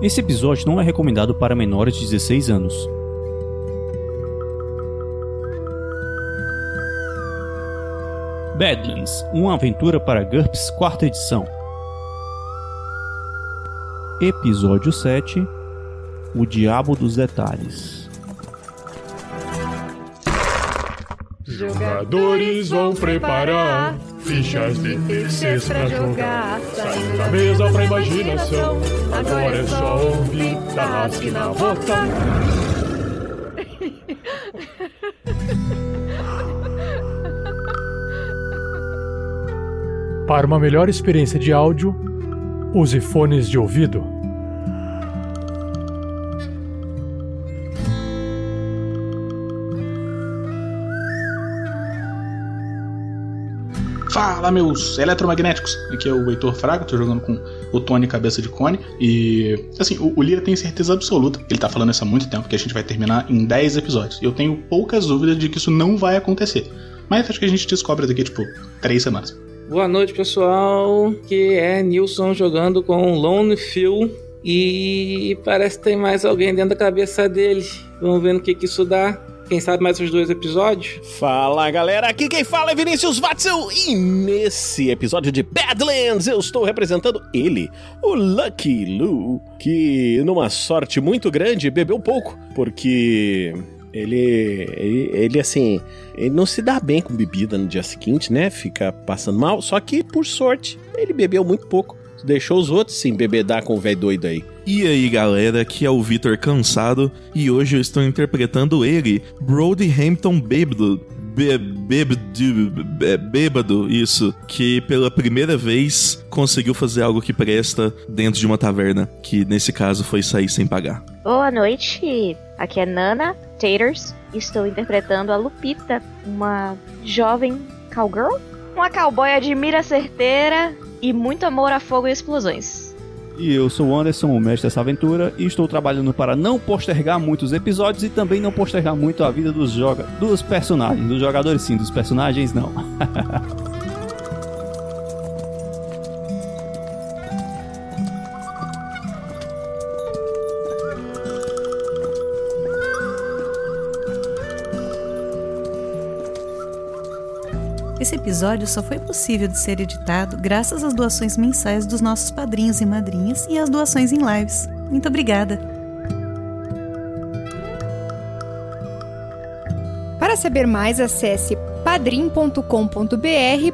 Esse episódio não é recomendado para menores de 16 anos. Badlands, uma aventura para GURPS, quarta edição. Episódio 7 O Diabo dos Detalhes. Jogadores vão preparar fichas de terceiros pra jogar. Saindo da mesa pra imaginação. Agora é só ouvir Tarrasque na bota. Para uma melhor experiência de áudio, use fones de ouvido. Meus eletromagnéticos! Aqui é o Heitor Fraga, tô jogando com o Tony Cabeça de Cone. E, assim, o, o Lira tem certeza absoluta, ele tá falando isso há muito tempo, que a gente vai terminar em 10 episódios. Eu tenho poucas dúvidas de que isso não vai acontecer. Mas acho que a gente descobre daqui, tipo, 3 semanas. Boa noite, pessoal. Que é Nilson jogando com Lone Phil. E parece que tem mais alguém dentro da cabeça dele. Vamos ver no que, que isso dá. Quem sabe mais os dois episódios? Fala galera, aqui quem fala é Vinícius Watzel e nesse episódio de Badlands eu estou representando ele, o Lucky Lou, que numa sorte muito grande bebeu pouco, porque ele, ele, ele, assim, ele não se dá bem com bebida no dia seguinte, né? Fica passando mal. Só que, por sorte, ele bebeu muito pouco. Deixou os outros se embebedar com o velho doido aí. E aí galera, aqui é o Vitor Cansado e hoje eu estou interpretando ele, Brody Hampton Bêbado. Bêbado, bêbado, isso, que pela primeira vez conseguiu fazer algo que presta dentro de uma taverna, que nesse caso foi sair sem pagar. Boa noite, aqui é Nana Taters, estou interpretando a Lupita, uma jovem cowgirl, uma cowboy de mira certeira e muito amor a fogo e explosões. E eu sou o Anderson, o mestre dessa aventura, e estou trabalhando para não postergar muitos episódios e também não postergar muito a vida dos, joga dos personagens. Dos jogadores sim, dos personagens não. Esse episódio só foi possível de ser editado graças às doações mensais dos nossos padrinhos e madrinhas e às doações em lives. Muito obrigada! Para saber mais, acesse padrim.com.br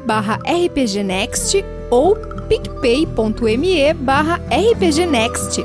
barra rpgnext ou picpay.me barra rpgnext.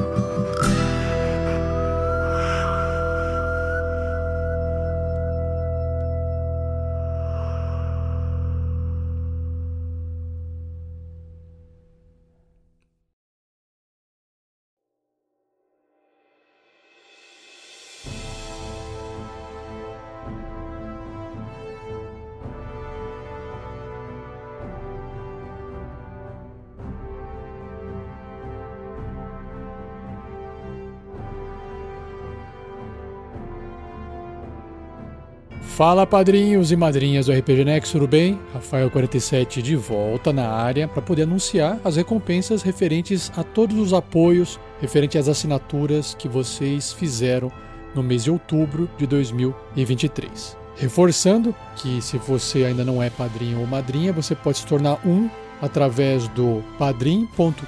Fala padrinhos e madrinhas do RPG Next, tudo bem? Rafael47 de volta na área para poder anunciar as recompensas referentes a todos os apoios, referente às assinaturas que vocês fizeram no mês de outubro de 2023. Reforçando que se você ainda não é padrinho ou madrinha, você pode se tornar um através do padrim.com.br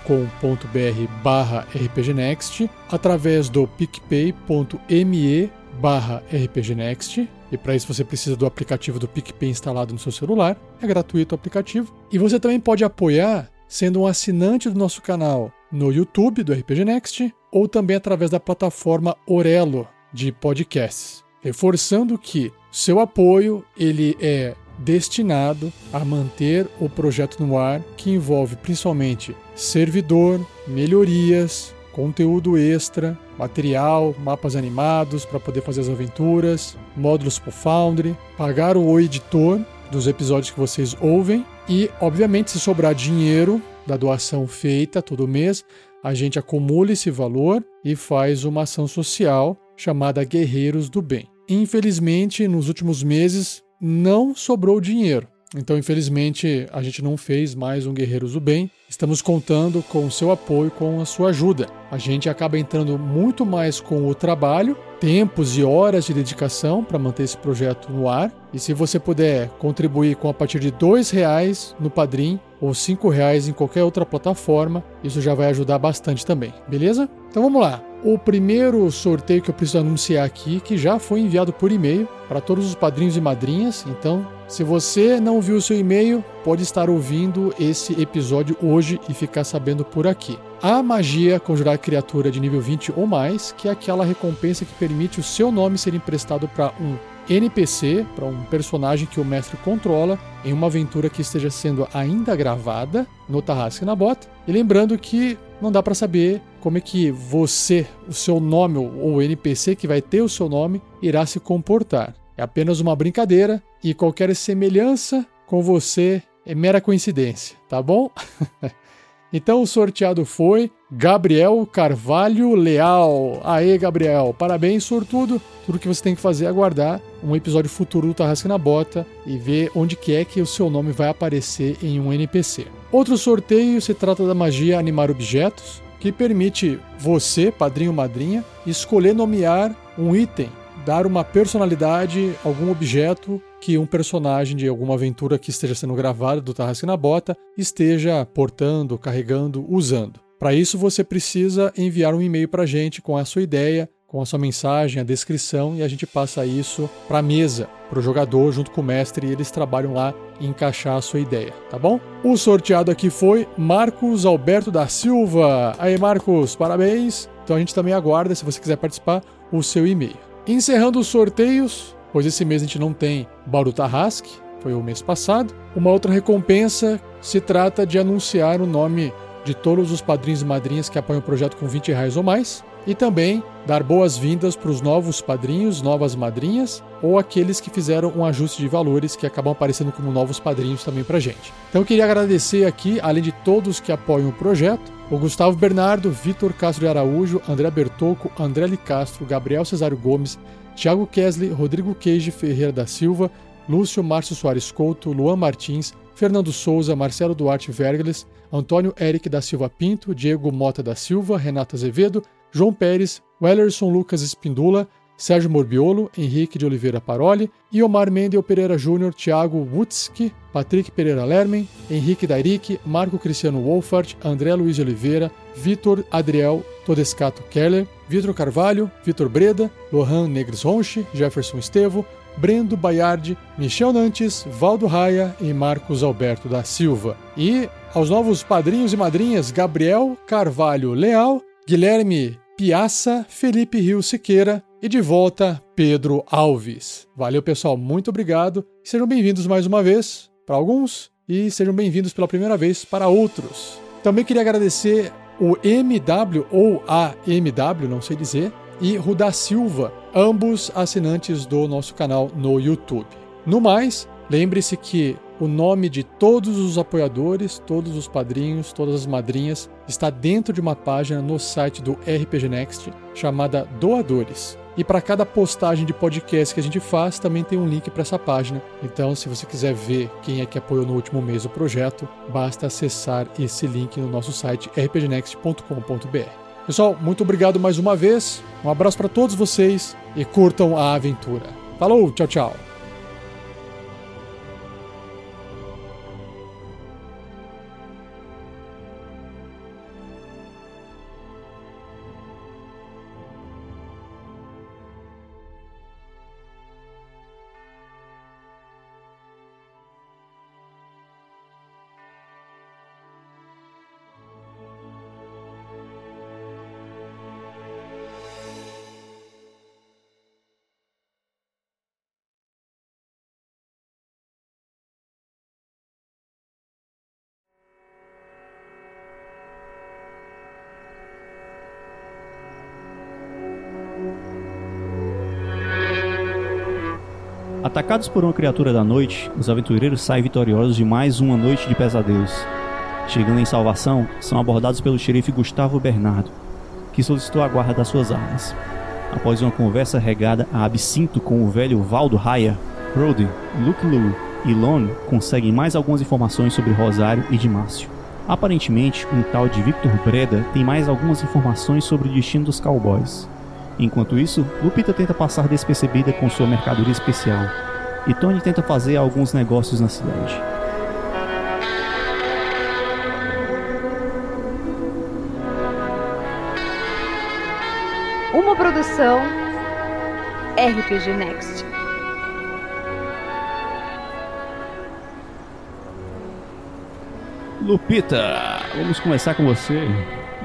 barra rpgnext, através do picpay.me barra rpgnext, e para isso você precisa do aplicativo do PicPay instalado no seu celular. É gratuito o aplicativo. E você também pode apoiar sendo um assinante do nosso canal no YouTube do RPG Next ou também através da plataforma Orelo de podcasts. Reforçando que seu apoio ele é destinado a manter o projeto no ar, que envolve principalmente servidor, melhorias, conteúdo extra, material, mapas animados para poder fazer as aventuras, módulos para o Foundry, pagar o editor dos episódios que vocês ouvem e, obviamente, se sobrar dinheiro da doação feita todo mês, a gente acumula esse valor e faz uma ação social chamada Guerreiros do Bem. Infelizmente, nos últimos meses não sobrou dinheiro. Então, infelizmente, a gente não fez mais um Guerreiros do Bem. Estamos contando com o seu apoio, com a sua ajuda. A gente acaba entrando muito mais com o trabalho, tempos e horas de dedicação para manter esse projeto no ar. E se você puder contribuir com a partir de R$ reais no Padrim ou R$ reais em qualquer outra plataforma, isso já vai ajudar bastante também, beleza? Então vamos lá. O primeiro sorteio que eu preciso anunciar aqui, que já foi enviado por e-mail para todos os padrinhos e madrinhas. Então, se você não viu o seu e-mail, pode estar ouvindo esse episódio hoje e ficar sabendo por aqui. A magia conjurar criatura de nível 20 ou mais, que é aquela recompensa que permite o seu nome ser emprestado para um NPC, para um personagem que o mestre controla, em uma aventura que esteja sendo ainda gravada no Tarrasque na Bota. E lembrando que não dá para saber como é que você, o seu nome ou o NPC que vai ter o seu nome, irá se comportar. É apenas uma brincadeira e qualquer semelhança com você é mera coincidência, tá bom? então o sorteado foi Gabriel Carvalho Leal. Aê, Gabriel, parabéns, sortudo. Tudo que você tem que fazer é aguardar um episódio futuro do Tarrasque na Bota e ver onde que é que o seu nome vai aparecer em um NPC. Outro sorteio se trata da magia Animar Objetos, que permite você, padrinho ou madrinha, escolher nomear um item dar uma personalidade, algum objeto que um personagem de alguma aventura que esteja sendo gravada do Tarrasque na Bota esteja portando, carregando, usando. Para isso você precisa enviar um e-mail para a gente com a sua ideia, com a sua mensagem, a descrição e a gente passa isso para a mesa, para o jogador junto com o mestre e eles trabalham lá em encaixar a sua ideia, tá bom? O sorteado aqui foi Marcos Alberto da Silva. Aí Marcos, parabéns. Então a gente também aguarda, se você quiser participar, o seu e-mail. Encerrando os sorteios, pois esse mês a gente não tem Bauru Tarrasque, foi o mês passado. Uma outra recompensa se trata de anunciar o nome de todos os padrinhos e madrinhas que apoiam o projeto com 20 reais ou mais e também dar boas-vindas para os novos padrinhos, novas madrinhas ou aqueles que fizeram um ajuste de valores que acabam aparecendo como novos padrinhos também para gente. Então eu queria agradecer aqui, além de todos que apoiam o projeto, o Gustavo Bernardo, Vitor Castro de Araújo, André Bertocco, André Li Castro, Gabriel Cesário Gomes, Thiago Kesley, Rodrigo Queijo Ferreira da Silva, Lúcio Márcio Soares Couto, Luan Martins, Fernando Souza, Marcelo Duarte Vergles, Antônio Eric da Silva Pinto, Diego Mota da Silva, Renata Azevedo, João Pérez, Wellerson Lucas Espindula, Sérgio Morbiolo, Henrique de Oliveira Paroli, Iomar Mendel Pereira Júnior, Thiago Wutzki, Patrick Pereira Lermen, Henrique Dairic, Marco Cristiano Wolfart, André Luiz Oliveira, Vitor Adriel Todescato Keller, Vitor Carvalho, Vitor Breda, Lohan Negres Ronche, Jefferson Estevo, Brendo Baiardi, Michel Nantes, Valdo Raia e Marcos Alberto da Silva. E aos novos padrinhos e madrinhas Gabriel Carvalho Leal, Guilherme Piaça, Felipe Rio Siqueira e de volta Pedro Alves. Valeu, pessoal, muito obrigado. Sejam bem-vindos mais uma vez para alguns e sejam bem-vindos pela primeira vez para outros. Também queria agradecer o MW ou a MW, não sei dizer, e Rudá Silva, ambos assinantes do nosso canal no YouTube. No mais, lembre-se que o nome de todos os apoiadores, todos os padrinhos, todas as madrinhas está dentro de uma página no site do RPG Next chamada Doadores. E para cada postagem de podcast que a gente faz, também tem um link para essa página. Então, se você quiser ver quem é que apoiou no último mês o projeto, basta acessar esse link no nosso site rpgnext.com.br. Pessoal, muito obrigado mais uma vez. Um abraço para todos vocês e curtam a aventura. Falou, tchau, tchau. Atacados por uma criatura da noite, os aventureiros saem vitoriosos de mais uma noite de pesadelos. Chegando em salvação, são abordados pelo xerife Gustavo Bernardo, que solicitou a guarda das suas armas. Após uma conversa regada a absinto com o velho Valdo Raya, Brody, Luke Lu e Lone conseguem mais algumas informações sobre Rosário e Dimácio. Aparentemente, um tal de Victor Breda tem mais algumas informações sobre o destino dos cowboys. Enquanto isso, Lupita tenta passar despercebida com sua mercadoria especial, e Tony tenta fazer alguns negócios na cidade. Uma produção RPG Next. Lupita, vamos começar com você.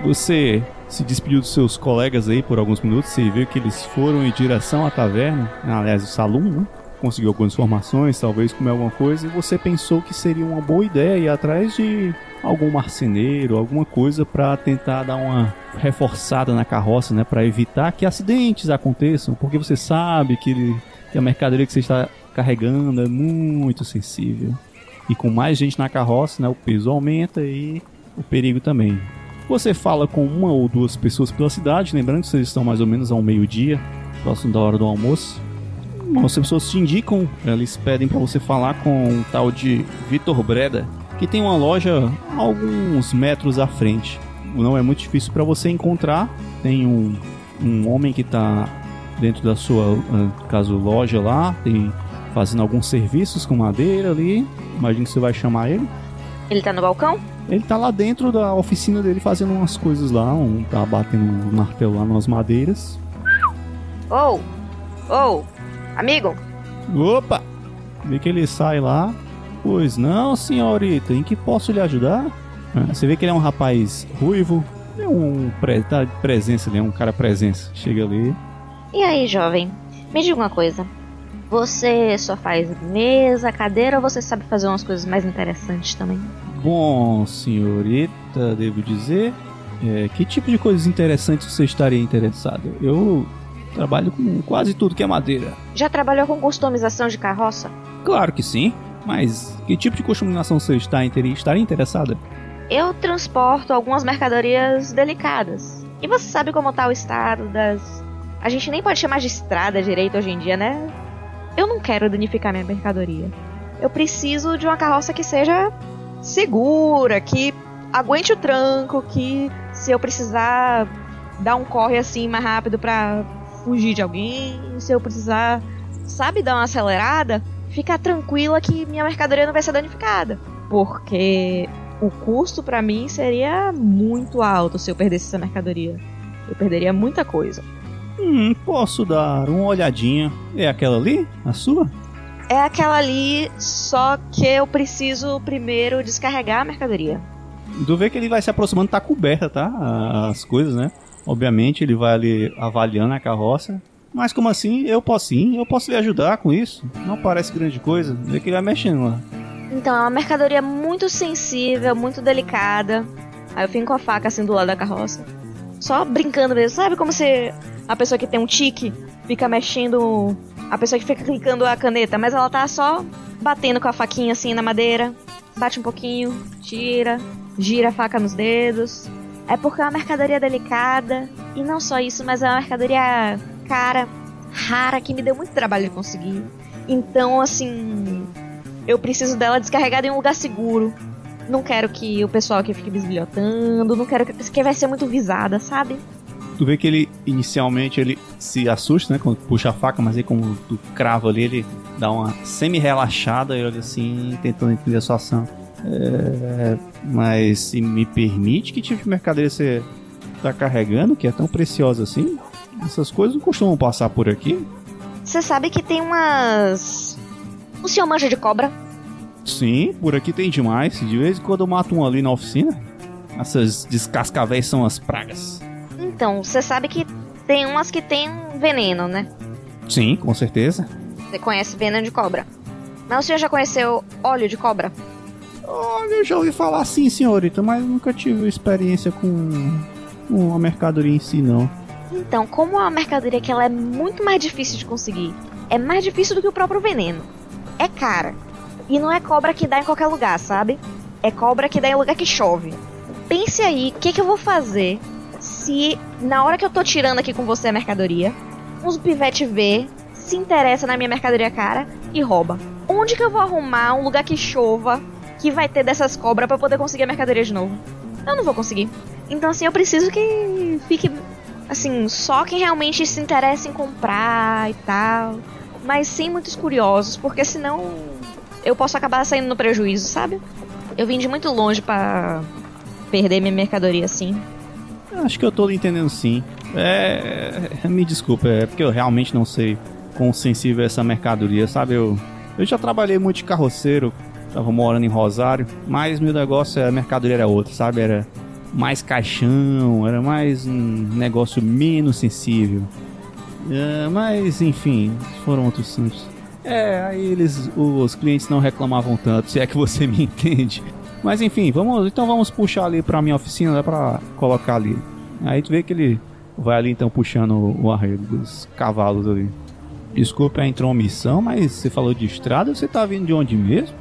Você se despediu dos seus colegas aí por alguns minutos. Você viu que eles foram em direção à taverna, aliás, o salão, né? Conseguiu algumas informações, talvez comer alguma coisa, e você pensou que seria uma boa ideia ir atrás de algum marceneiro, alguma coisa para tentar dar uma reforçada na carroça, né, para evitar que acidentes aconteçam, porque você sabe que, ele, que a mercadoria que você está carregando é muito sensível. E com mais gente na carroça, né, o peso aumenta e o perigo também. Você fala com uma ou duas pessoas pela cidade, lembrando que vocês estão mais ou menos ao meio-dia, próximo da hora do almoço. As pessoas te indicam, eles pedem para você falar com um tal de Vitor Breda, que tem uma loja alguns metros à frente. Não é muito difícil para você encontrar. Tem um, um homem que está dentro da sua, caso loja lá, tem fazendo alguns serviços com madeira ali. Imagino que você vai chamar ele. Ele tá no balcão? Ele tá lá dentro da oficina dele fazendo umas coisas lá, um tá batendo um martelo lá nas madeiras. Ou, oh, ou, oh, amigo. Opa! Vê que ele sai lá. Pois não, senhorita, em que posso lhe ajudar? Você vê que ele é um rapaz ruivo, é um pre tá de presença ali, é um cara presença. Chega ali. E aí, jovem? Me diga uma coisa. Você só faz mesa, cadeira ou você sabe fazer umas coisas mais interessantes também? Bom, senhorita, devo dizer, é, que tipo de coisas interessantes você estaria interessado? Eu trabalho com quase tudo que é madeira. Já trabalhou com customização de carroça? Claro que sim, mas que tipo de customização você está estaria interessada? Eu transporto algumas mercadorias delicadas. E você sabe como está o estado das. A gente nem pode chamar de estrada direito hoje em dia, né? Eu não quero danificar minha mercadoria. Eu preciso de uma carroça que seja segura, que aguente o tranco, que se eu precisar dar um corre assim mais rápido para fugir de alguém, se eu precisar, sabe, dar uma acelerada, ficar tranquila que minha mercadoria não vai ser danificada, porque o custo para mim seria muito alto se eu perdesse essa mercadoria. Eu perderia muita coisa. Hum, posso dar uma olhadinha. É aquela ali? A sua? É aquela ali, só que eu preciso primeiro descarregar a mercadoria. Tu vê que ele vai se aproximando, tá coberta, tá? As coisas, né? Obviamente ele vai ali avaliando a carroça. Mas como assim? Eu posso sim, eu posso lhe ajudar com isso. Não parece grande coisa. Vê que ele vai mexendo lá. Então, é uma mercadoria muito sensível, muito delicada. Aí eu fico com a faca assim do lado da carroça. Só brincando mesmo. Sabe como se a pessoa que tem um tique fica mexendo. A pessoa que fica clicando a caneta, mas ela tá só batendo com a faquinha assim na madeira. Bate um pouquinho, tira, gira a faca nos dedos. É porque é uma mercadoria delicada. E não só isso, mas é uma mercadoria cara, rara, que me deu muito trabalho de conseguir. Então, assim. Eu preciso dela descarregada em um lugar seguro. Não quero que o pessoal aqui fique bisbilhotando. Não quero que. que vai ser muito visada, sabe? Tu vê que ele, inicialmente, ele se assusta, né? Quando puxa a faca, mas aí como tu crava ali, ele dá uma semi-relaxada e olha assim, tentando entender a sua ação. É, mas se me permite, que tipo de mercadoria você tá carregando, que é tão preciosa assim? Essas coisas não costumam passar por aqui. Você sabe que tem umas. O senhor manja de cobra? Sim, por aqui tem demais. De vez em quando eu mato um ali na oficina. Essas descascavéis são as pragas. Então, você sabe que tem umas que tem veneno, né? Sim, com certeza. Você conhece veneno de cobra. Mas o senhor já conheceu óleo de cobra? Olha, eu já ouvi falar sim, senhorita, mas nunca tive experiência com, com a mercadoria em si, não. Então, como é uma mercadoria que ela é muito mais difícil de conseguir, é mais difícil do que o próprio veneno. É cara. E não é cobra que dá em qualquer lugar, sabe? É cobra que dá em lugar que chove. Pense aí, o que, que eu vou fazer se na hora que eu tô tirando aqui com você a mercadoria, uns pivete vê, se interessa na minha mercadoria cara e rouba. Aonde que eu vou arrumar um lugar que chova, que vai ter dessas cobras pra poder conseguir a mercadoria de novo? Eu não vou conseguir. Então, assim, eu preciso que fique, assim, só quem realmente se interessa em comprar e tal. Mas sem muitos curiosos, porque senão eu posso acabar saindo no prejuízo, sabe? Eu vim de muito longe pra perder minha mercadoria assim. Acho que eu tô entendendo sim. É. Me desculpa, é porque eu realmente não sei quão sensível é essa mercadoria, sabe? Eu, eu já trabalhei muito de carroceiro, tava morando em Rosário, mas meu negócio, a mercadoria era outra, sabe? Era mais caixão, era mais um negócio menos sensível. É, mas enfim, foram outros assuntos. É, aí eles, os clientes não reclamavam tanto, se é que você me entende. Mas enfim, vamos, então vamos puxar ali pra minha oficina, dá pra colocar ali. Aí tu vê que ele vai ali então puxando o, arreio dos cavalos ali. Desculpe a intromissão, mas você falou de estrada, você tá vindo de onde mesmo?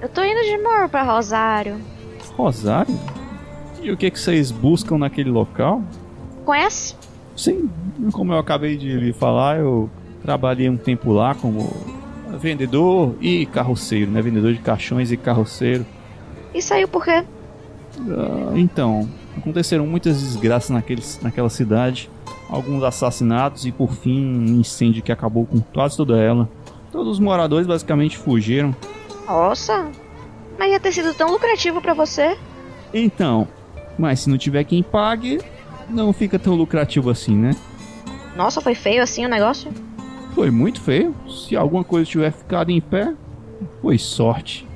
Eu tô indo de Mor pra Rosário. Rosário? E o que que vocês buscam naquele local? Conhece? Sim, como eu acabei de lhe falar, eu trabalhei um tempo lá como vendedor e carroceiro, né? Vendedor de caixões e carroceiro. E saiu por quê? Ah, então, aconteceram muitas desgraças naquele, naquela cidade. Alguns assassinatos e, por fim, um incêndio que acabou com quase toda ela. Todos os moradores basicamente fugiram. Nossa, mas ia ter sido tão lucrativo pra você. Então, mas se não tiver quem pague, não fica tão lucrativo assim, né? Nossa, foi feio assim o negócio? Foi muito feio. Se alguma coisa tiver ficado em pé, foi sorte.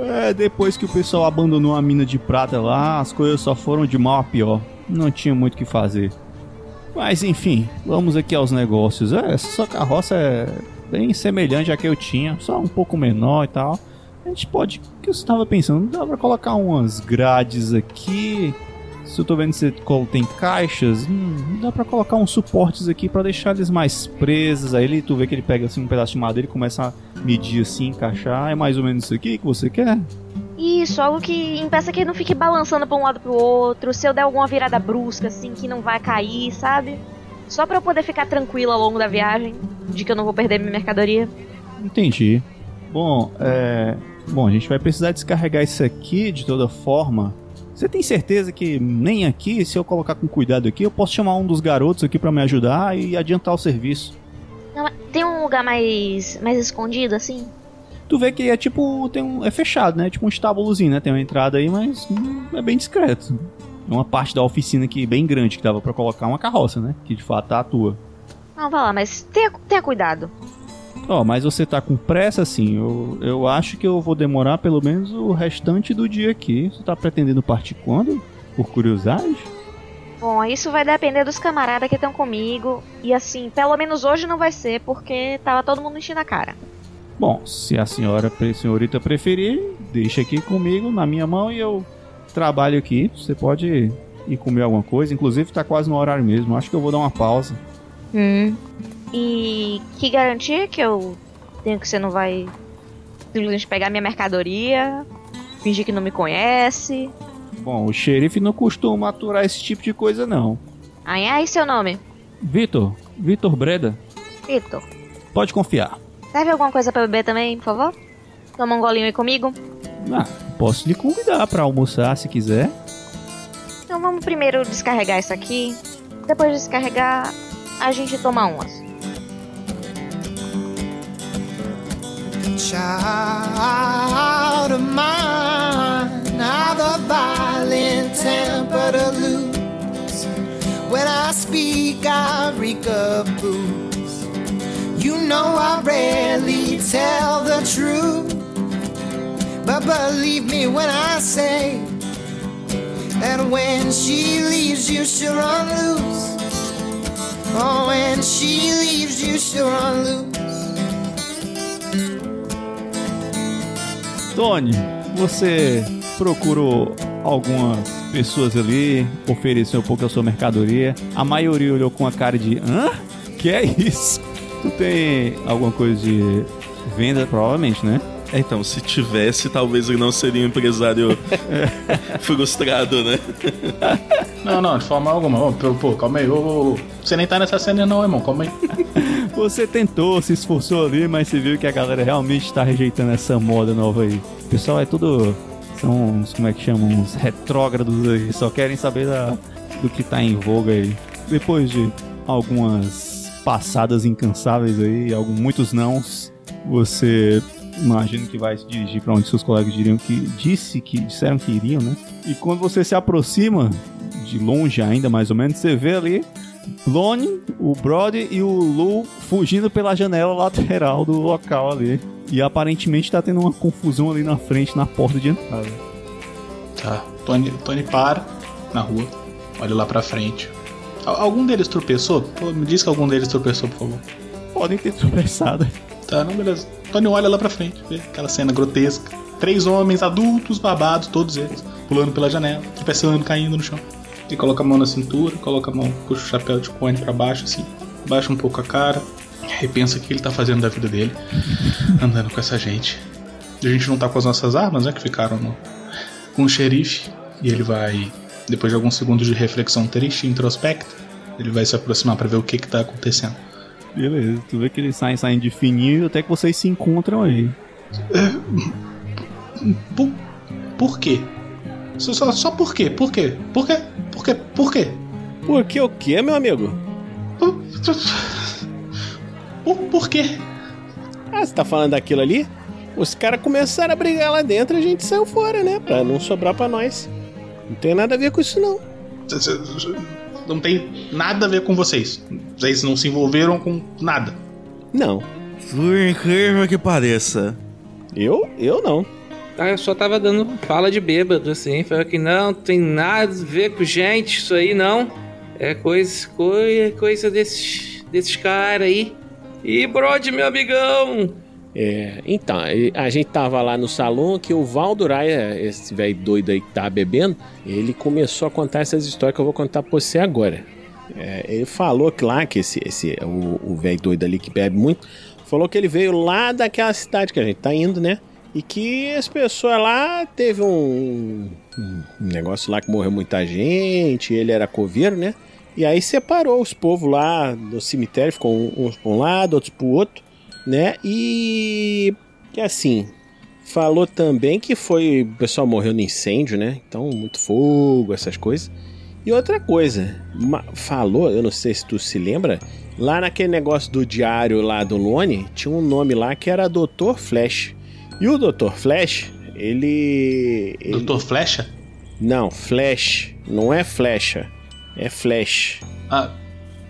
É, depois que o pessoal abandonou a mina de prata lá, as coisas só foram de mal a pior. Não tinha muito o que fazer. Mas enfim, vamos aqui aos negócios. É, essa sua carroça é bem semelhante à que eu tinha, só um pouco menor e tal. A gente pode. O que eu estava pensando? Dá pra colocar umas grades aqui. Se eu tô vendo que você tem caixas, hum, dá pra colocar uns suportes aqui pra deixar eles mais presos. Aí ele, tu vê que ele pega assim um pedaço de madeira e começa a medir assim, encaixar. É mais ou menos isso aqui que você quer? Isso, algo que impeça que ele não fique balançando pra um lado pro outro. Se eu der alguma virada brusca, assim, que não vai cair, sabe? Só pra eu poder ficar tranquila ao longo da viagem, de que eu não vou perder minha mercadoria. Entendi. Bom, é. Bom, a gente vai precisar descarregar isso aqui de toda forma. Você tem certeza que nem aqui, se eu colocar com cuidado aqui, eu posso chamar um dos garotos aqui para me ajudar e adiantar o serviço? Não, tem um lugar mais mais escondido assim? Tu vê que é tipo tem um é fechado, né? Tipo um estábulozinho, né? Tem uma entrada aí, mas hum, é bem discreto. É uma parte da oficina aqui bem grande que dava para colocar uma carroça, né? Que de fato tá a tua. Não, vai lá, mas tenha, tenha cuidado. Ó, oh, mas você tá com pressa, assim. Eu, eu acho que eu vou demorar pelo menos o restante do dia aqui. Você tá pretendendo partir quando? Por curiosidade? Bom, isso vai depender dos camaradas que estão comigo. E assim, pelo menos hoje não vai ser, porque tava todo mundo enchendo a cara. Bom, se a senhora, a senhorita preferir, deixa aqui comigo, na minha mão, e eu trabalho aqui. Você pode ir comer alguma coisa. Inclusive, tá quase no horário mesmo. Acho que eu vou dar uma pausa. Hum. E que garantia que eu tenho que você não vai simplesmente pegar minha mercadoria, fingir que não me conhece? Bom, o xerife não costuma aturar esse tipo de coisa, não. Ai, ai, seu nome? Vitor. Vitor Breda. Vitor. Pode confiar. Serve alguma coisa para beber também, por favor? Toma um golinho aí comigo? Ah, posso lhe convidar para almoçar se quiser. Então vamos primeiro descarregar isso aqui. Depois de descarregar, a gente toma umas. Child of mine. I've a violent temper to lose. When I speak, I reek of booze. You know I rarely tell the truth. But believe me when I say that when she leaves, you she'll run loose. Oh, when she leaves, you she'll run loose. Tony, você procurou algumas pessoas ali, ofereceu um pouco da sua mercadoria. A maioria olhou com a cara de: hã? Que é isso? Tu tem alguma coisa de venda, provavelmente, né? É, então, se tivesse, talvez ele não seria um empresário frustrado, né? Não, não, de forma alguma. Pô, pô, calma aí. Ô, ô, ô. Você nem tá nessa cena, não, irmão. Calma aí. Você tentou, se esforçou ali, mas você viu que a galera realmente está rejeitando essa moda nova aí. O pessoal é tudo. São uns, como é que chamam? Uns retrógrados aí. Só querem saber da, do que tá em voga aí. Depois de algumas passadas incansáveis aí, alguns, muitos nãos, você imagina que vai se dirigir para onde seus colegas diriam que disse que disseram que iriam, né? E quando você se aproxima de longe ainda mais ou menos, você vê ali Lone, o Brody e o Lu fugindo pela janela lateral do local ali. E aparentemente tá tendo uma confusão ali na frente, na porta de entrada. Tá. Tony, Tony para na rua, olha lá pra frente. Al- Algum deles tropeçou? Me diz que algum deles tropeçou, por favor. Podem ter tropeçado. Tá, não, beleza. Tony olha lá pra frente, vê aquela cena grotesca. Três homens adultos, babados, todos eles, pulando pela janela, tropeçando, caindo no chão. Ele coloca a mão na cintura, coloca a mão, puxa o chapéu de cone pra baixo, assim, baixa um pouco a cara, repensa o que ele tá fazendo da vida dele, andando com essa gente. A gente não tá com as nossas armas, né, que ficaram no, com o xerife, e ele vai, depois de alguns segundos de reflexão triste e introspecta, ele vai se aproximar pra ver o que que tá acontecendo. Beleza, tu vê que eles saem saindo de fininho até que vocês se encontram aí. Por, por quê? Só, só, só por quê? Por quê? Por quê? Por quê? Por quê? Por que o quê, meu amigo? Por, por quê? Ah, você tá falando daquilo ali? Os caras começaram a brigar lá dentro e a gente saiu fora, né? Pra não sobrar pra nós. Não tem nada a ver com isso, não. Não tem nada a ver com vocês. Vocês não se envolveram com nada. Não. Por incrível que pareça. Eu? Eu não. Eu só tava dando fala de bêbado, assim. Falei que não, tem nada a ver com gente, isso aí não. É coisa, coisa, coisa desses, desses caras aí. E Brody, meu amigão! É, então, a gente tava lá no salão que o Valduraia, esse velho doido aí que tá bebendo, ele começou a contar essas histórias que eu vou contar pra você agora. É, ele falou que lá, que esse, esse o velho doido ali que bebe muito, falou que ele veio lá daquela cidade que a gente tá indo, né? E que as pessoas lá teve um, um negócio lá que morreu muita gente, ele era coveiro, né? E aí separou os povos lá no cemitério, ficou uns pra um lado, outros pro outro né? E que assim, falou também que foi o pessoal morreu no incêndio, né? Então muito fogo, essas coisas. E outra coisa, falou, eu não sei se tu se lembra, lá naquele negócio do diário lá do Lone, tinha um nome lá que era Dr. Flash. E o Dr. Flash, ele, ele Doutor Flecha? não, Flash, não é flecha, é Flash. Ah,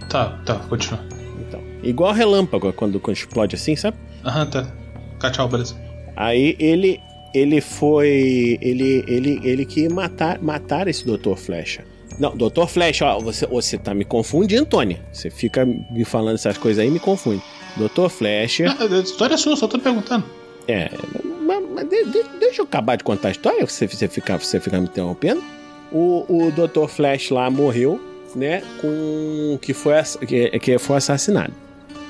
tá, tá, continua. Então, igual relâmpago quando, quando explode assim, sabe? Aham, tá. Cá, tchau, beleza. Aí ele ele foi ele ele ele que matar matar esse Dr. Flecha. Não, Dr. Flecha, ó, você você tá me confundindo, Tony. Você fica me falando essas coisas aí e me confunde. Dr. Flecha, Ah, a história é sua, só tô perguntando. É, mas, mas de- de- deixa eu acabar de contar a história, você você fica você fica me interrompendo. O, o Dr. Flash lá morreu, né, com que foi que, que foi assassinado.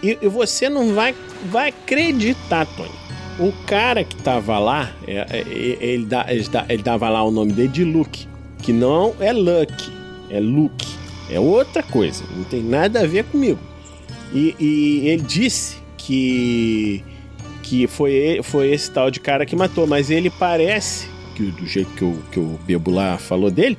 E, e você não vai vai acreditar, Tony. O cara que tava lá, é, é, ele, ele ele dava lá o nome dele de Luke, que não é Lucky, é Luke, é outra coisa, não tem nada a ver comigo. E, e ele disse que que foi, foi esse tal de cara que matou, mas ele parece, que do jeito que o, que o Bebo lá falou dele,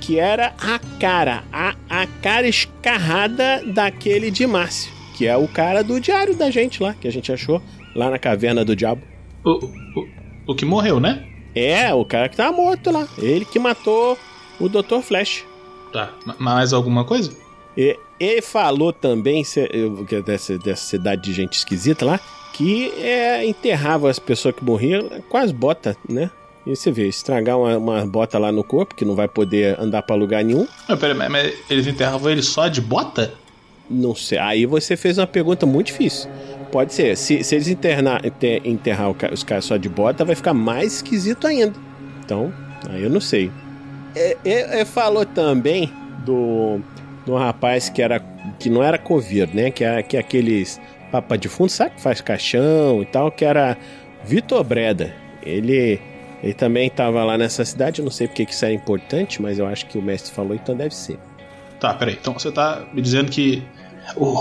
que era a cara, a, a cara escarrada daquele de Márcio, que é o cara do diário da gente lá, que a gente achou lá na caverna do diabo. O, o, o que morreu, né? É, o cara que tá morto lá, ele que matou o Dr. Flash. Tá. Ma- Mais alguma coisa? E, ele falou também se- eu- que é dessa, dessa cidade de gente esquisita lá que é, enterrava as pessoas que morriam com as botas, né? E você vê, estragar uma, uma bota lá no corpo, que não vai poder andar pra lugar nenhum. Não, pera, mas, mas eles enterravam ele só de bota? Não sei. Aí você fez uma pergunta muito difícil. Pode ser. Se, se eles internar, enter- enterrar os caras só de bota, vai ficar mais esquisito ainda. Então, aí eu não sei. É, é- é, falou também do, do rapaz que era que não era coveiro, né? Que era que aqueles papa de fundo, sabe? Que faz caixão e tal, que era Vitor Breda. Ele ele também estava lá nessa cidade, eu não sei porque que isso é importante, mas eu acho que o mestre falou, então deve ser. Tá, peraí. Então você tá me dizendo que o,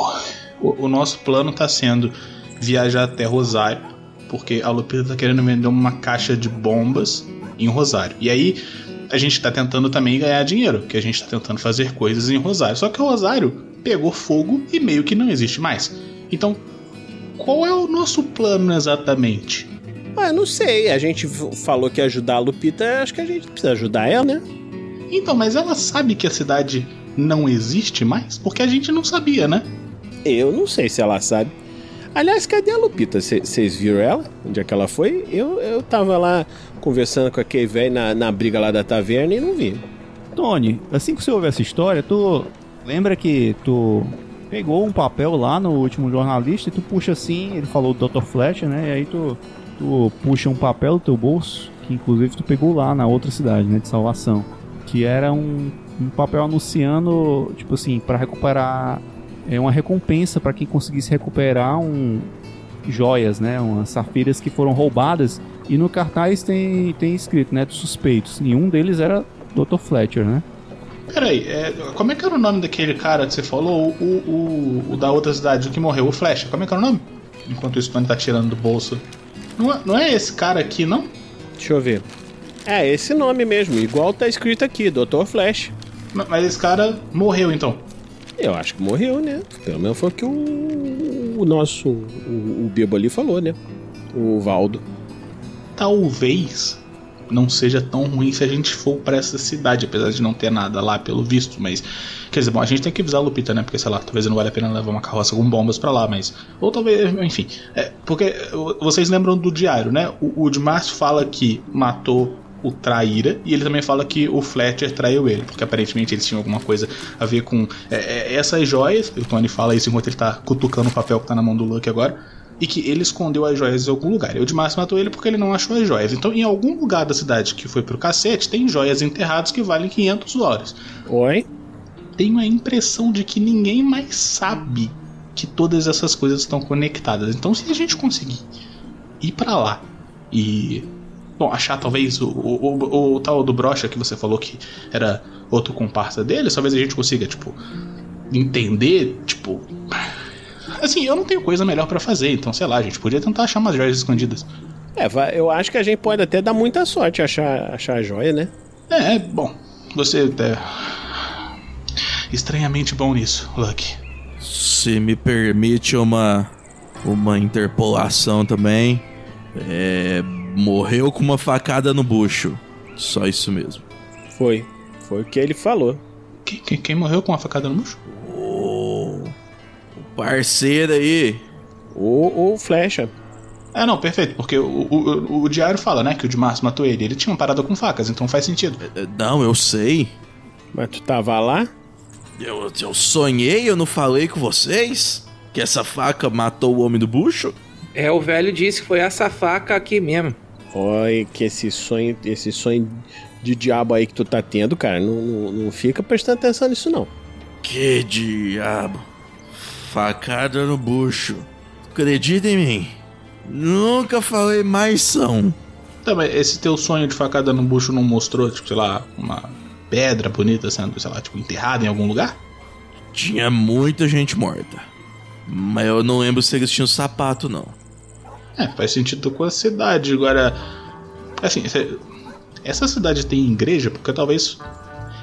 O, o nosso plano tá sendo viajar até Rosário, porque a Lupita tá querendo vender uma caixa de bombas em Rosário. E aí a gente tá tentando também ganhar dinheiro, que a gente tá tentando fazer coisas em Rosário. Só que o Rosário pegou fogo e meio que não existe mais. Então, qual é o nosso plano exatamente? Ah, não sei. A gente falou que ia ajudar a Lupita, acho que a gente precisa ajudar ela, né? Então, mas ela sabe que a cidade não existe mais? Porque a gente não sabia, né? Eu não sei se ela sabe. Aliás, cadê a Lupita? Vocês viram ela? Onde é que ela foi? Eu, eu tava lá conversando com aquele velho na, na briga lá da taverna e não vi. Tony, assim que você ouve essa história, tu lembra que tu pegou um papel lá no último jornalista e tu puxa assim, ele falou do Dr. Fletcher, né? E aí tu, tu puxa um papel do teu bolso, que inclusive tu pegou lá na outra cidade, né? De salvação. Que era um, um papel anunciando, tipo assim, para recuperar. É uma recompensa para quem conseguisse recuperar um joias, né? Umas safiras que foram roubadas. E no cartaz tem, tem escrito, né? Dos suspeitos. Nenhum deles era Dr. Fletcher, né? Peraí, é, como é que era o nome daquele cara que você falou? O, o, o da outra cidade, o que morreu, o Flash. Como é que era o nome? Enquanto o Stone tá tirando do bolso. Não é, não é esse cara aqui, não? Deixa eu ver. É, esse nome mesmo, igual tá escrito aqui, Dr. Flash. Ma- Mas esse cara morreu então. Eu acho que morreu, né? Pelo menos foi o que o, o nosso, o, o Bibo ali falou, né? O Valdo. Talvez não seja tão ruim se a gente for pra essa cidade, apesar de não ter nada lá pelo visto, mas quer dizer, bom, a gente tem que avisar Lupita, né? Porque sei lá, talvez não vale a pena levar uma carroça com bombas pra lá, mas ou talvez, enfim, é, porque vocês lembram do diário, né? O, o de fala que matou o Traíra e ele também fala que o Fletcher traiu ele, porque aparentemente eles tinham alguma coisa a ver com é, é, essas joias. O Tony fala isso enquanto ele tá cutucando o papel que tá na mão do Luke agora e que ele escondeu as joias em algum lugar. E o de Márcio matou ele porque ele não achou as joias. Então, em algum lugar da cidade que foi pro cacete, tem joias enterradas que valem 500 dólares. Oi? Tenho a impressão de que ninguém mais sabe que todas essas coisas estão conectadas. Então, se a gente conseguir ir pra lá e. Bom, achar talvez o, o, o, o tal do Brocha que você falou que era outro comparsa dele, talvez a gente consiga, tipo, entender, tipo. Assim, eu não tenho coisa melhor pra fazer, então sei lá, a gente podia tentar achar umas joias escondidas. É, vai- eu acho que a gente pode até dar muita sorte achar, achar a joia, né? É, é, bom, você é estranhamente bom nisso, Lucky. Se me permite uma uma interpolação também, é, morreu com uma facada no bucho. Só isso mesmo. Foi. Foi o que ele falou. Quem, quem- quem morreu com uma facada no bucho? Parceiro aí. O, o Flecha. É, não, perfeito, porque o, o, o- o diário fala, né, que o de Márcio matou ele. Ele tinha uma parada com facas, então faz sentido. É, Não, eu sei. Mas tu tava lá? Eu, eu sonhei, eu não falei com vocês? Que essa faca matou o homem do bucho? É, o velho disse que foi essa faca aqui mesmo. Olha que esse sonho, esse sonho de diabo aí que tu tá tendo, cara, não, não, não fica prestando atenção nisso não. Que diabo. Facada no bucho. Acredita em mim. Nunca falei mais são. Tá, mas esse teu sonho de facada no bucho não mostrou, tipo, sei lá, uma pedra bonita sendo, sei lá, tipo, enterrada em algum lugar? Tinha muita gente morta. Mas eu não lembro se eles tinham sapato, não. É, faz sentido com a cidade. Agora, assim, essa cidade tem igreja? Porque talvez.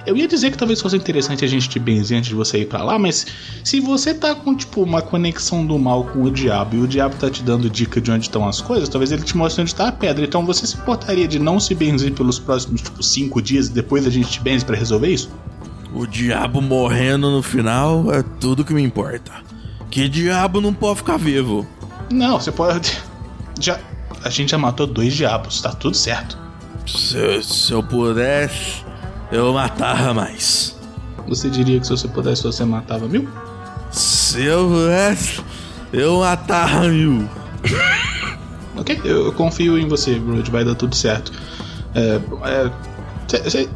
Eu ia dizer que talvez fosse interessante a gente te benzer antes de você ir pra lá, mas se você tá com, tipo, uma conexão do mal com o diabo e o diabo tá te dando dica de onde estão as coisas, talvez ele te mostre onde tá a pedra. Então você se importaria de não se benzer pelos próximos, tipo, cinco dias e depois a gente te benze pra resolver isso? O diabo morrendo no final é tudo que me importa. Que diabo não pode ficar vivo? Não, você pode. Já. A gente já matou dois diabos, tá tudo certo. Se, se eu pudesse, eu matava mais. Você diria que se você pudesse você matava mil? Se eu pudesse, eu matava mil. Ok, eu, eu confio em você, Brood, vai dar tudo certo.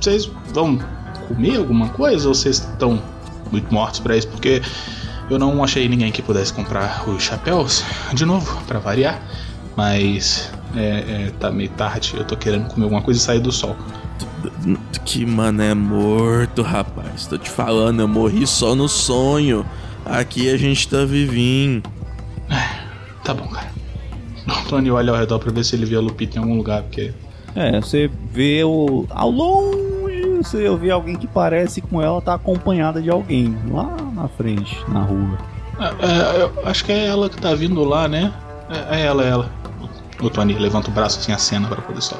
Vocês vão comer alguma coisa ou vocês estão muito mortos pra isso? Porque eu não achei ninguém que pudesse comprar os chapéus, de novo, pra variar. Mas é, é, tá meio tarde, eu tô querendo comer alguma coisa e sair do sol. Que mané morto, rapaz. Tô te falando, eu morri só no sonho. Aqui a gente tá vivinho. Tá bom, cara. O Tony olha ao redor pra ver se ele vê a Lupita em algum lugar, porque. É, você vê o. Ao longe, você vê alguém que parece com ela tá acompanhada de alguém. Lá na frente, na rua. É, é, eu acho que é ela que tá vindo lá, né? É, é ela, é ela. O Tony levanta o braço assim, a cena para poder só.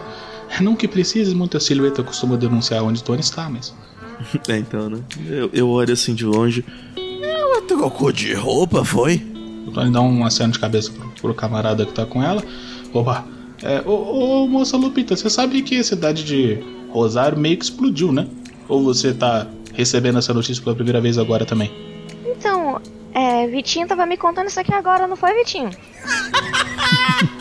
Não que precise, muita silhueta costuma denunciar onde o Tony está, mas. É, então, né? Eu, eu olho assim de longe. Ela trocou de roupa, foi? O Tony dá um aceno de cabeça pro, pro camarada que tá com ela. Opa, é, ô, ô moça Lupita, você sabe que a cidade de Rosário meio que explodiu, né? Ou você tá recebendo essa notícia pela primeira vez agora também? Então, é, Vitinho tava me contando isso aqui agora, não foi, Vitinho?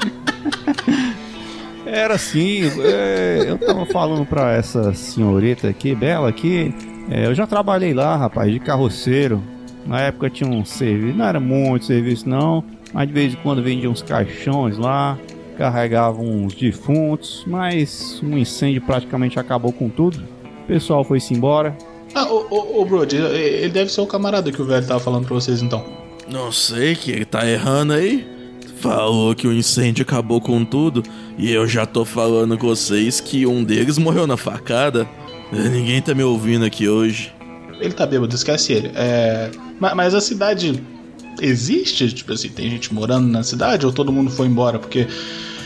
Era assim, é, eu tava falando pra essa senhorita aqui, Bela aqui, é, eu já trabalhei lá, rapaz, de carroceiro. Na época tinha um serviço, não era muito serviço não, mas de vez em quando vendia uns caixões lá, carregavam uns defuntos, mas um incêndio praticamente acabou com tudo. O pessoal foi-se embora. Ah, ô, ô, ô Brody, ele deve ser o camarada que o velho tava falando pra vocês então. Não sei que ele tá errando aí. Falou que o incêndio acabou com tudo e eu já tô falando com vocês que um deles morreu na facada. Ninguém tá me ouvindo aqui hoje. Ele tá bêbado, esquece ele. É. ma- Mas a cidade existe? Tipo assim, tem gente morando na cidade ou todo mundo foi embora? Porque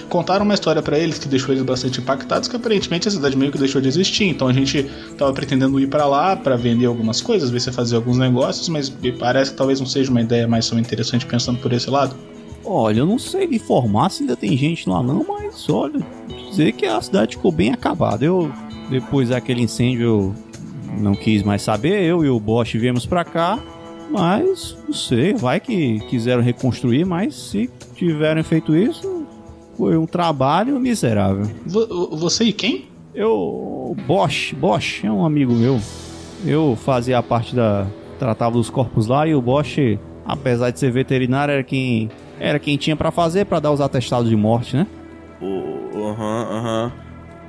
contaram uma história pra eles que deixou eles bastante impactados que aparentemente a cidade meio que deixou de existir. Então a gente tava pretendendo ir pra lá pra vender algumas coisas, ver se fazer alguns negócios, mas me parece que talvez não seja uma ideia mais tão interessante pensando por esse lado. Olha, eu não sei informar se ainda tem gente lá não, mas olha, dizer que a cidade ficou bem acabada. Eu, depois daquele incêndio, eu não quis mais saber, eu e o Bosch viemos pra cá, mas não sei, vai que quiseram reconstruir, mas se tiverem feito isso, foi um trabalho miserável. Vo- Você e quem? Eu, Bosch, Bosch é um amigo meu. Eu fazia a parte da tratava dos corpos lá e o Bosch, apesar de ser veterinário, era quem era quem tinha pra fazer pra dar os atestados de morte, né? O- Aham, aham.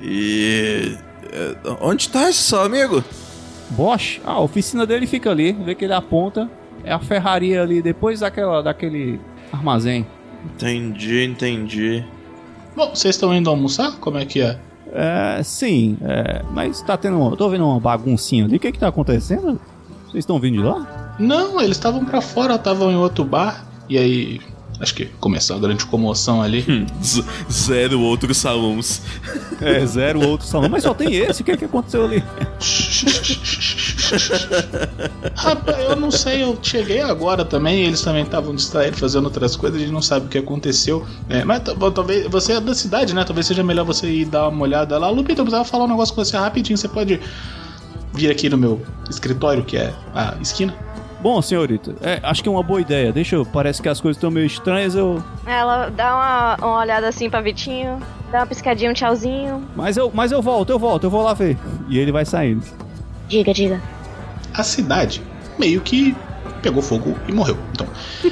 E. é, Onde tá esse seu amigo? Bosch, ah, a oficina dele fica ali, vê que ele aponta, é a ferraria ali depois daquela daquele armazém. Entendi, entendi. Bom, vocês estão indo almoçar? Como é que é? É, sim, é, mas tá tendo, eu tô vendo uma baguncinha ali. O que que tá acontecendo? Vocês estão vindo de lá? Não, eles estavam pra fora, estavam em outro bar. E aí, acho que começou a grande comoção ali. Z- Zero outros salões. É, zero outro salão, mas só tem esse. O que que aconteceu ali? Rapaz, eu não sei, eu cheguei agora também, eles também estavam distraídos fazendo outras coisas, a gente não sabe o que aconteceu. É, mas talvez você é da cidade, né? Talvez seja melhor você ir dar uma olhada lá. Lupita, eu precisava falar um negócio com você rapidinho. Você pode vir aqui no meu escritório, que é a esquina? Bom, senhorita, é, acho que é uma boa ideia. Deixa eu. Parece que as coisas estão meio estranhas, eu. Ela dá uma, uma olhada assim pra Vitinho, dá uma piscadinha, um tchauzinho. Mas eu, mas eu volto, eu volto, eu vou lá ver. E ele vai saindo. Diga, diga. A cidade meio que pegou fogo e morreu. Então,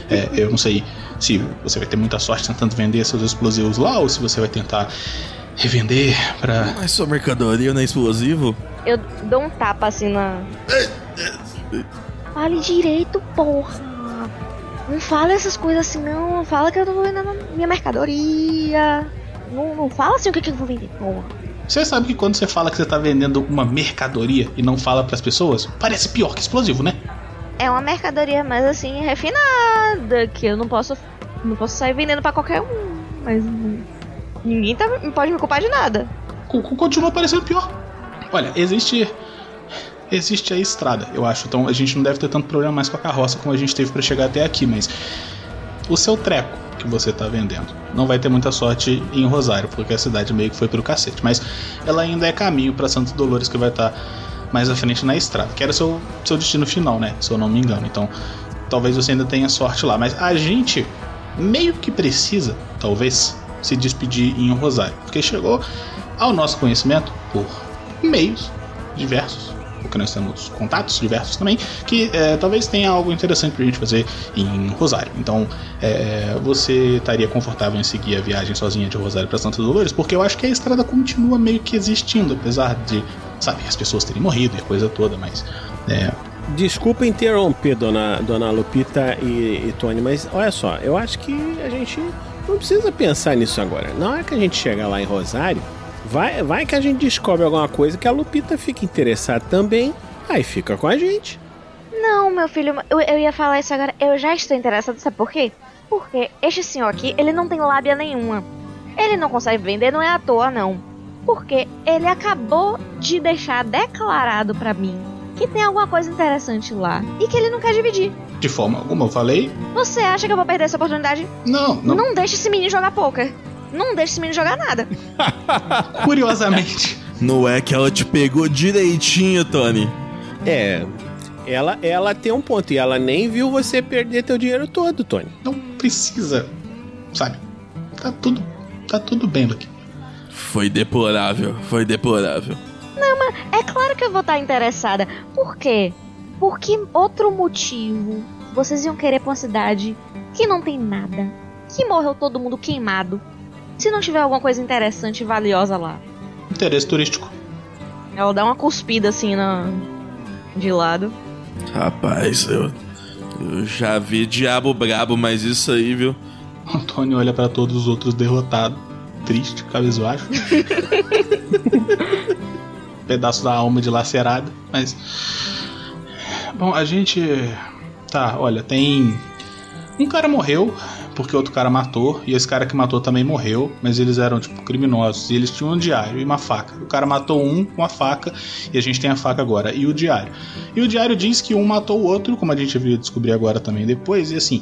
é, eu não sei se você vai ter muita sorte tentando vender seus explosivos lá ou se você vai tentar revender pra. Mas sua mercadoria não é explosivo? Eu dou um tapa assim na. Fale direito, porra. Não fala essas coisas assim, não. Fala que eu tô vendendo minha mercadoria. Não, não fala assim o que, que eu vou vender, porra. Você sabe que quando você fala que você tá vendendo uma mercadoria e não fala pras pessoas, parece pior que explosivo, né? É uma mercadoria mais assim, refinada, que eu não posso. Não posso sair vendendo pra qualquer um. Mas. Ninguém tá, pode me culpar de nada. Co- co- Continua parecendo pior. Olha, existe. Existe a estrada, eu acho. Então a gente não deve ter tanto problema mais com a carroça como a gente teve pra chegar até aqui, mas. O seu treco que você tá vendendo não vai ter muita sorte em Rosário, porque a cidade meio que foi pro cacete. Mas ela ainda é caminho pra Santos Dolores que vai estar mais à frente na estrada, que era seu, seu destino final, né? Se eu não me engano. Então talvez você ainda tenha sorte lá. Mas a gente meio que precisa, talvez, se despedir em Rosário, porque chegou ao nosso conhecimento por meios diversos, porque nós temos contatos diversos também, que é, talvez tenha algo interessante pra gente fazer em Rosário. Então, é, você estaria confortável em seguir a viagem sozinha de Rosário para Santa Dolores? Porque eu acho que a estrada continua meio que existindo, apesar de, sabe, as pessoas terem morrido e a coisa toda, mas é, Desculpa interromper, dona, dona Lupita e, e Tony, mas olha só, eu acho que a gente não precisa pensar nisso agora. Na hora que a gente chegar lá em Rosário, vai, vai que a gente descobre alguma coisa que a Lupita fica interessada também, aí fica com a gente. Não, meu filho, eu, eu ia falar isso agora. Eu já estou interessado, sabe por quê? Porque este senhor aqui, ele não tem lábia nenhuma. Ele não consegue vender, não é à toa, não. Porque ele acabou de deixar declarado pra mim que tem alguma coisa interessante lá e que ele não quer dividir. De forma alguma, eu falei. Você acha que eu vou perder essa oportunidade? Não, não. Não deixe esse menino jogar poker. Não deixe esse menino jogar nada. Curiosamente. Não é que ela te pegou direitinho, Tony. É, ela, ela tem um ponto e ela nem viu você perder teu dinheiro todo, Tony. Não precisa, sabe? Tá tudo, tá tudo bem, Luke. Foi deplorável, foi deplorável. Não, mas é claro que eu vou estar interessada. Por quê? Por que outro motivo vocês iam querer pra uma cidade que não tem nada? Que morreu todo mundo queimado? Se não tiver alguma coisa interessante e valiosa lá. Interesse turístico. Ela dá uma cuspida assim na... de lado. Rapaz, eu, eu já vi diabo brabo, mas isso aí, viu? Antônio olha pra todos os outros derrotados, triste, cabisbaixo. Pedaço da alma dilacerada, mas. Bom, a gente. Tá, olha, tem. Um cara morreu porque outro cara matou, e esse cara que matou também morreu, mas eles eram, tipo, criminosos, e eles tinham um diário e uma faca. O cara matou um com a faca, e a gente tem a faca agora, e o diário. E o diário diz que um matou o outro, como a gente viu descobrir agora também depois, e assim,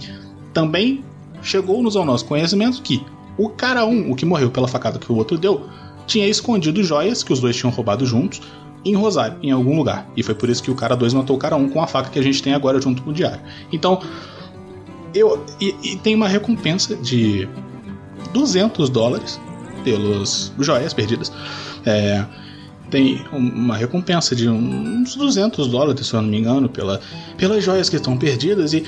também chegou-nos ao nosso conhecimento que o cara um, o que morreu pela facada que o outro deu, tinha escondido joias que os dois tinham roubado juntos em Rosário, em algum lugar. E foi por isso que o cara 2 matou o cara 1 um com a faca que a gente tem agora junto com o diário. Então, eu e, e tem uma recompensa de 200 dólares pelos joias perdidas. É, tem uma recompensa de uns 200 dólares, se eu não me engano, pela, pelas joias que estão perdidas. E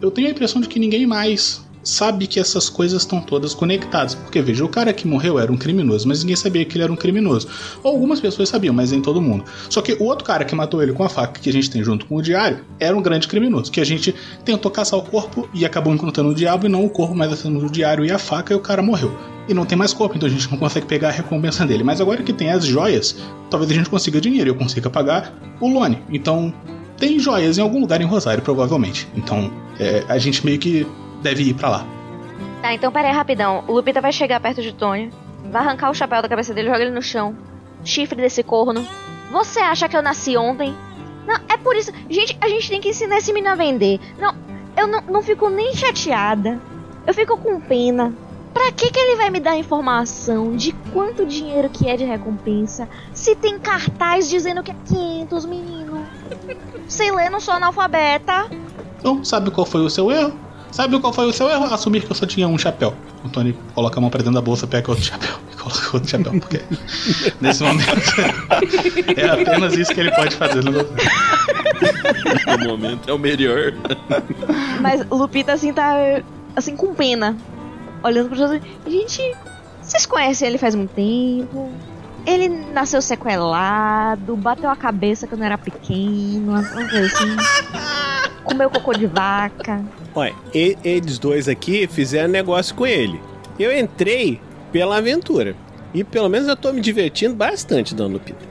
eu tenho a impressão de que ninguém mais sabe que essas coisas estão todas conectadas. Porque veja, o cara que morreu era um criminoso, mas ninguém sabia que ele era um criminoso. Algumas pessoas sabiam, mas nem todo mundo. Só que o outro cara que matou ele com a faca que a gente tem junto com o diário era um grande criminoso, que a gente tentou caçar o corpo e acabou encontrando o diabo e não o corpo, mas achando o diário e a faca e o cara morreu. E não tem mais corpo, então a gente não consegue pegar a recompensa dele. Mas agora que tem as joias, talvez a gente consiga dinheiro e eu consiga pagar o Lone. Então tem joias em algum lugar em Rosário, provavelmente. Então é, a gente meio que deve ir para lá. Tá, então pera aí rapidão. O Lupita vai chegar perto de Tony, vai arrancar o chapéu da cabeça dele, joga ele no chão. Chifre desse corno. Você acha que eu nasci ontem? Não, é por isso. Gente, a gente tem que ensinar esse menino a vender. Não, eu não, não fico nem chateada. Eu fico com pena. Pra que, que ele vai me dar informação de quanto dinheiro que é de recompensa se tem cartaz dizendo que é 500, menino? Sei ler, não sou analfabeta. Então, sabe qual foi o seu erro? Sabe qual foi o seu erro? Assumir que eu só tinha um chapéu. O Tony coloca a mão pra dentro da bolsa, pega outro chapéu e coloca outro chapéu. Porque nesse momento é apenas isso que ele pode fazer no O momento é o melhor. Mas o Lupita assim tá assim com pena. Olhando pros outros. Gente, vocês conhecem ele faz muito tempo. Ele nasceu sequelado, bateu a cabeça quando era pequeno, assim. Comeu cocô de vaca. Olha, e- eles dois aqui fizeram negócio com ele. Eu entrei pela aventura. E pelo menos eu tô me divertindo bastante, Dona Lupita.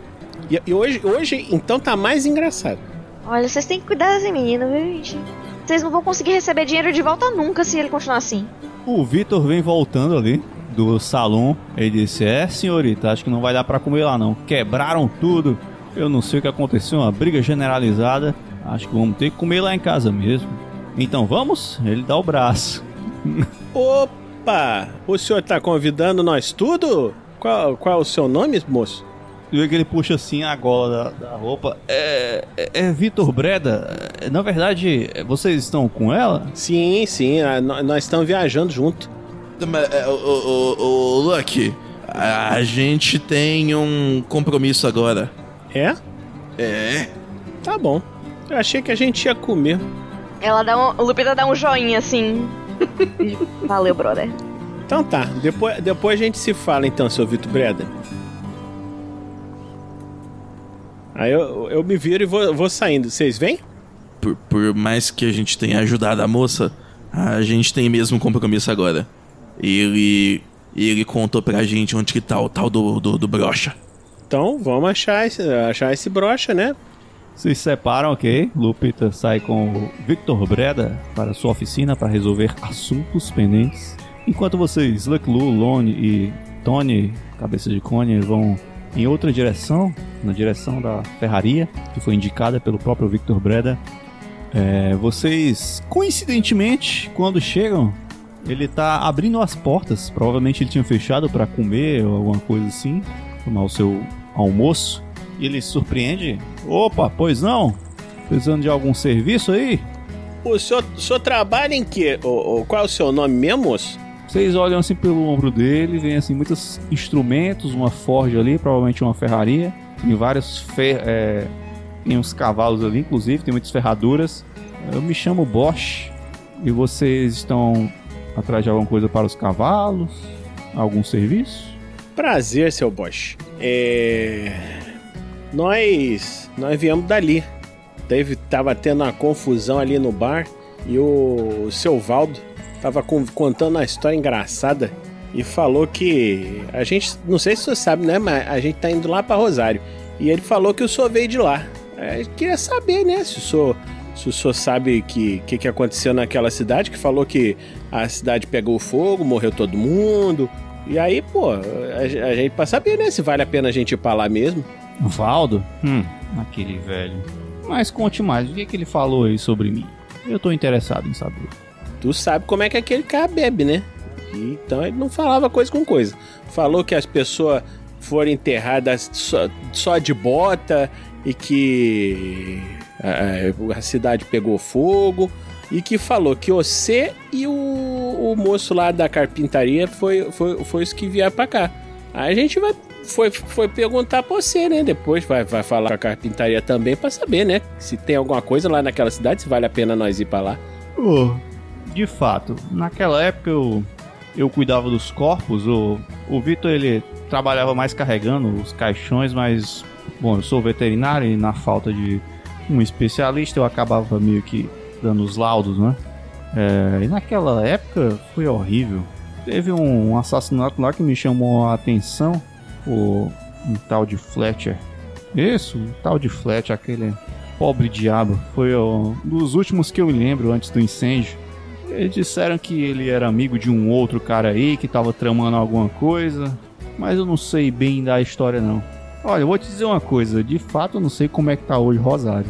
E, e hoje, hoje, então, tá mais engraçado. Olha, vocês têm que cuidar desse menino, viu, gente? Vocês não vão conseguir receber dinheiro de volta nunca se ele continuar assim. O Vitor vem voltando ali do salão. Ele disse: É, senhorita, acho que não vai dar pra comer lá não. Quebraram tudo. Eu não sei o que aconteceu, uma briga generalizada. Acho que vamos ter que comer lá em casa mesmo. Então vamos? Ele dá o braço. Opa! O senhor tá convidando nós tudo? Qual, qual é o seu nome, moço? Tu vê que ele puxa assim a gola da, da roupa. É, é, é Vitor Breda. É, Na verdade, vocês estão com ela? Sim, sim, a- nó- nós estamos viajando junto. Mas, é, Ô, ô, ô, ô, Lucky, a gente tem um compromisso agora. É? É. Tá bom. Eu achei que a gente ia comer. Ela dá um. O Lupita dá um joinha assim. Valeu, brother. Então tá, depois, depois a gente se fala então, seu Vitor Breda. Aí eu, eu me viro e vou, vou saindo. Vocês vêm? por, por mais que a gente tenha ajudado a moça, a gente tem mesmo um compromisso agora. Ele. Ele contou pra gente onde que tá o tal do, do, do brocha. Então, vamos achar esse, achar esse brocha, né? Vocês se separam, ok? Lupita sai com o Victor Breda para sua oficina para resolver assuntos pendentes. Enquanto vocês, Luck Lu, Lone e Tony, cabeça de cone, vão em outra direção, na direção da ferraria, que foi indicada pelo próprio Victor Breda. É, vocês, coincidentemente, quando chegam, ele tá abrindo as portas. Provavelmente ele tinha fechado para comer ou alguma coisa assim, tomar o seu almoço. E ele surpreende: Opa, pois não? Precisando de algum serviço aí? O senhor, o senhor trabalha em quê? O, o- qual é o seu nome mesmo, moço? Vocês olham assim pelo ombro dele, vem assim muitos instrumentos, uma forja ali, provavelmente uma ferraria. Tem vários fer é, tem uns cavalos ali, inclusive, tem muitas ferraduras. Eu me chamo Bosch e vocês estão atrás de alguma coisa para os cavalos? Algum serviço? Prazer, seu Bosch. É. Nós. Nós viemos dali. Teve, tava tendo uma confusão ali no bar e o, o seu Valdo tava con- contando uma história engraçada e falou que. A gente. Não sei se você sabe, né? Mas a gente tá indo lá pra Rosário. E ele falou que o senhor veio de lá. É, queria saber, né? Se o senhor. Se o senhor sabe o que, que, que aconteceu naquela cidade, que falou que a cidade pegou fogo, morreu todo mundo. E aí, pô, a, a gente pra saber, né? Se vale a pena a gente ir pra lá mesmo. Valdo? Hum, aquele velho. Mas conte mais, o que, é que ele falou aí sobre mim? Eu tô interessado em saber. Tu sabe como é que aquele cara bebe, né? E Então ele não falava coisa com coisa. Falou que as pessoas foram enterradas só, só de bota e que a, a cidade pegou fogo. E que falou que você e o, o moço lá da carpintaria foi, foi, foi os que vieram pra cá. Aí a gente vai, foi, foi perguntar pra você, né? Depois vai, vai falar com a carpintaria também pra saber, né? Se tem alguma coisa lá naquela cidade, se vale a pena nós ir pra lá. Oh, de fato, naquela época eu, eu cuidava dos corpos, o, o Vitor ele trabalhava mais carregando os caixões, mas, bom, eu sou veterinário e na falta de um especialista eu acabava meio que dando os laudos, né? É, e naquela época foi horrível. Teve um assassinato lá que me chamou a atenção, o um tal de Fletcher. Isso, um tal de Fletcher, aquele pobre diabo. Foi um dos últimos que eu me lembro antes do incêndio. Eles disseram que ele era amigo de um outro cara aí que tava tramando alguma coisa, mas eu não sei bem da história não. Olha, eu vou te dizer uma coisa, de fato eu não sei como é que tá hoje Rosário.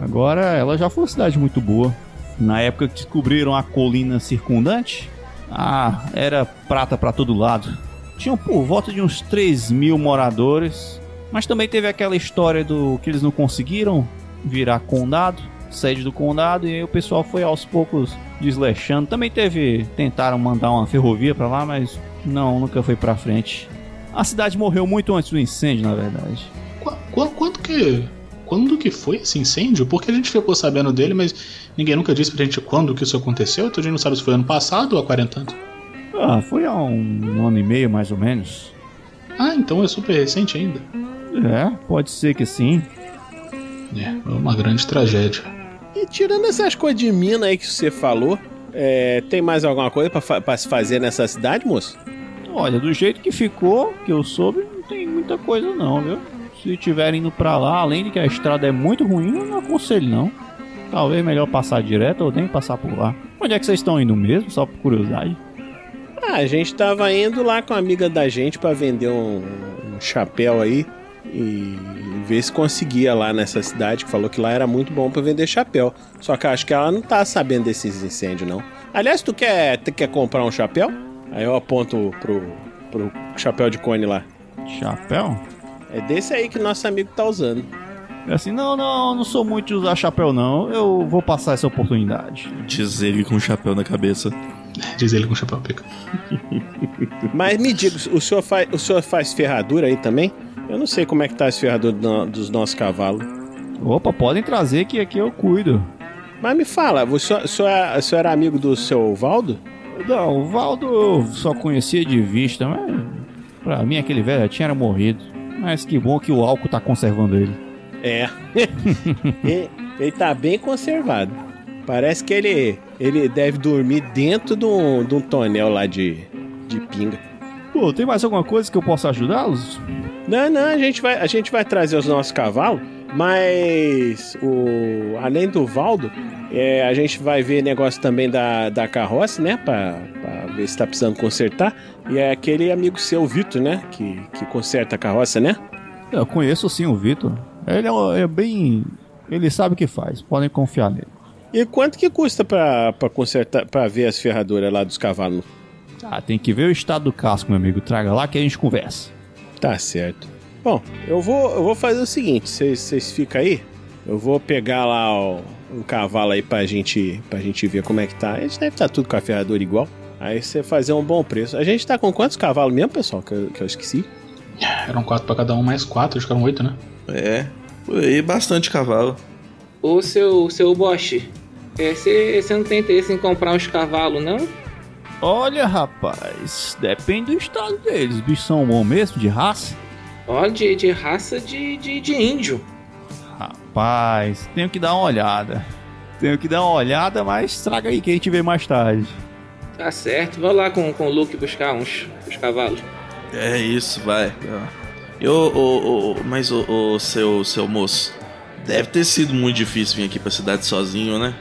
Agora ela já foi uma cidade muito boa. Na época que descobriram a colina circundante, ah, era prata pra todo lado. Tinham por volta de uns 3 mil moradores, mas também teve aquela história do que eles não conseguiram virar condado, sede do condado, e aí o pessoal foi aos poucos desleixando. Também teve, tentaram mandar uma ferrovia pra lá, mas não, nunca foi pra frente. A cidade morreu muito antes do incêndio, na verdade. Qu- qu- quando que. Quando que foi esse incêndio? Porque a gente ficou sabendo dele, mas ninguém nunca disse pra gente quando que isso aconteceu, então a gente não sabe se foi ano passado ou há 40 anos. Ah, foi há um ano e meio mais ou menos. Ah, então é super recente ainda. É, pode ser que sim. É, é uma grande tragédia. E tirando essas coisas de mina aí que você falou, é, tem mais alguma coisa fa- pra se fazer nessa cidade, moço? Olha, do jeito que ficou, que eu soube, não tem muita coisa não, viu? Se tiverem indo pra lá, além de que a estrada é muito ruim, eu não aconselho não. Talvez melhor passar direto ou nem passar por lá. Onde é que vocês estão indo mesmo, só por curiosidade? Ah, a gente tava indo lá com a amiga da gente pra vender um, um chapéu aí e ver se conseguia lá nessa cidade, que falou que lá era muito bom pra vender chapéu. Só que acho que ela não tá sabendo desses incêndios, não. Aliás, tu quer, tu quer comprar um chapéu? Aí eu aponto pro, pro chapéu de cone lá. Chapéu? É desse aí que nosso amigo tá usando. É assim, não, não, não sou muito de usar chapéu não. Eu vou passar essa oportunidade. Diz ele com um chapéu na cabeça. Diz ele com o chapéu pica. Mas me diga, o senhor, faz, o senhor faz ferradura aí também? Eu não sei como é que tá as ferraduras do- dos nossos cavalos. Opa, podem trazer que aqui eu cuido. Mas me fala, o senhor, o senhor, é- o senhor era amigo do seu Valdo? Não, o Valdo eu só conhecia de vista, mas pra mim aquele velho já tinha morrido. Mas que bom que o álcool tá conservando ele. É. E- Ele tá bem conservado. Parece que ele, ele deve dormir dentro de um, de um tonel lá de, de pinga. Pô, tem mais alguma coisa que eu possa ajudá-los? Não, não, a gente vai, a gente vai trazer os nossos cavalos, mas o além do Valdo, é, a gente vai ver negócio também da, da carroça, né? Pra, pra ver se tá precisando consertar. E é aquele amigo seu, o Vitor, né? Que, que conserta a carroça, né? Eu conheço sim o Vitor. Ele é, é bem. Ele sabe o que faz, podem confiar nele. E quanto que custa pra, pra consertar, pra ver as ferraduras lá dos cavalos? Ah, tem que ver o estado do casco, meu amigo. Traga lá que a gente conversa. Tá certo. Bom, eu vou, eu vou fazer o seguinte: vocês ficam aí. Eu vou pegar lá ó, um cavalo aí pra gente, pra gente ver como é que tá. A gente deve estar tudo com a ferradura igual. Aí você fazer um bom preço. A gente tá com quantos cavalos mesmo, pessoal? Que eu, que eu esqueci. Eram quatro pra cada um, mais quatro, acho que eram oito, né? É, por aí bastante cavalo. Ô seu, seu Bosch, você não tem interesse em comprar uns cavalos, não? Olha, rapaz, depende do estado deles. Os bichos são bons mesmo, de raça? Olha, de, de raça de, de, de índio. Rapaz, tenho que dar uma olhada. Tenho que dar uma olhada, mas traga aí que a gente vê mais tarde. Tá certo, vou lá com, com o Luke buscar uns, uns cavalos. É isso, vai. Eu, o, o, mas o, o seu, seu moço, deve ter sido muito difícil vir aqui pra cidade sozinho, né?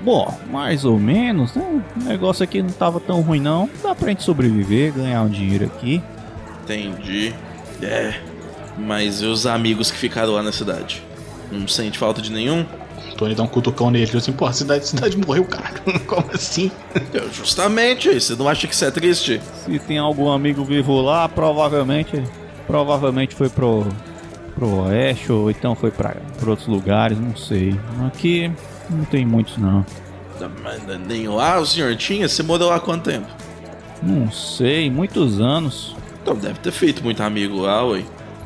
Bom, mais ou menos, né? O negócio aqui não tava tão ruim não. Dá pra gente sobreviver, ganhar um dinheiro aqui. Entendi. É. Mas e os amigos que ficaram lá na cidade? Não sente falta de nenhum? Tony dá um cutucão nele, assim, pô, a cidade, a cidade morreu, cara. Como assim? Eu, justamente, você não acha que isso é triste? Se tem algum amigo vivo lá, provavelmente. Provavelmente foi pro. pro oeste, ou então foi pra, pra outros lugares, não sei. Aqui não tem muitos não. Mas nem lá o senhor tinha? Você morou lá há quanto tempo? Não sei, muitos anos. Então deve ter feito muito amigo lá, ué.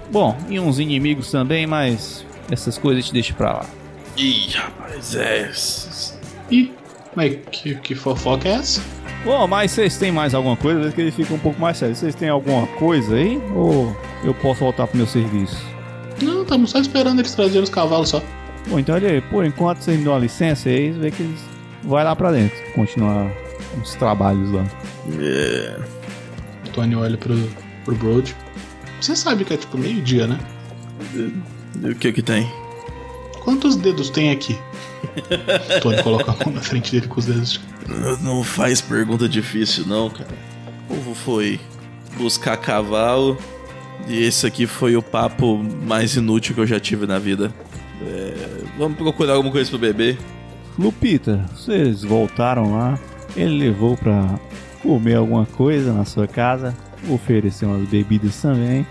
Bom, e uns inimigos também, mas essas coisas te deixa pra lá. Ih, rapaz, é. Ih, mas que, que fofoca é essa? Bom, mas vocês têm mais alguma coisa? Às vezes que ele fica um pouco mais sério. Vocês têm alguma coisa aí? Ou eu posso voltar pro meu serviço? Não, estamos só esperando eles trazerem os cavalos só. Bom, então olha aí, por enquanto vocês me dão uma licença aí, vê que eles vai lá pra dentro, continuar os trabalhos lá. É. O Tony olha pro, pro Broad. Você sabe que é tipo meio-dia, né? O que que tem? Quantos dedos tem aqui? Tony coloca a mão na frente dele com os dedos. Não faz pergunta difícil, não, cara. O povo foi buscar cavalo e esse aqui foi o papo mais inútil que eu já tive na vida. É, vamos procurar alguma coisa pro bebê. Lupita, vocês voltaram lá. Ele levou pra comer alguma coisa na sua casa, ofereceu umas bebidas também.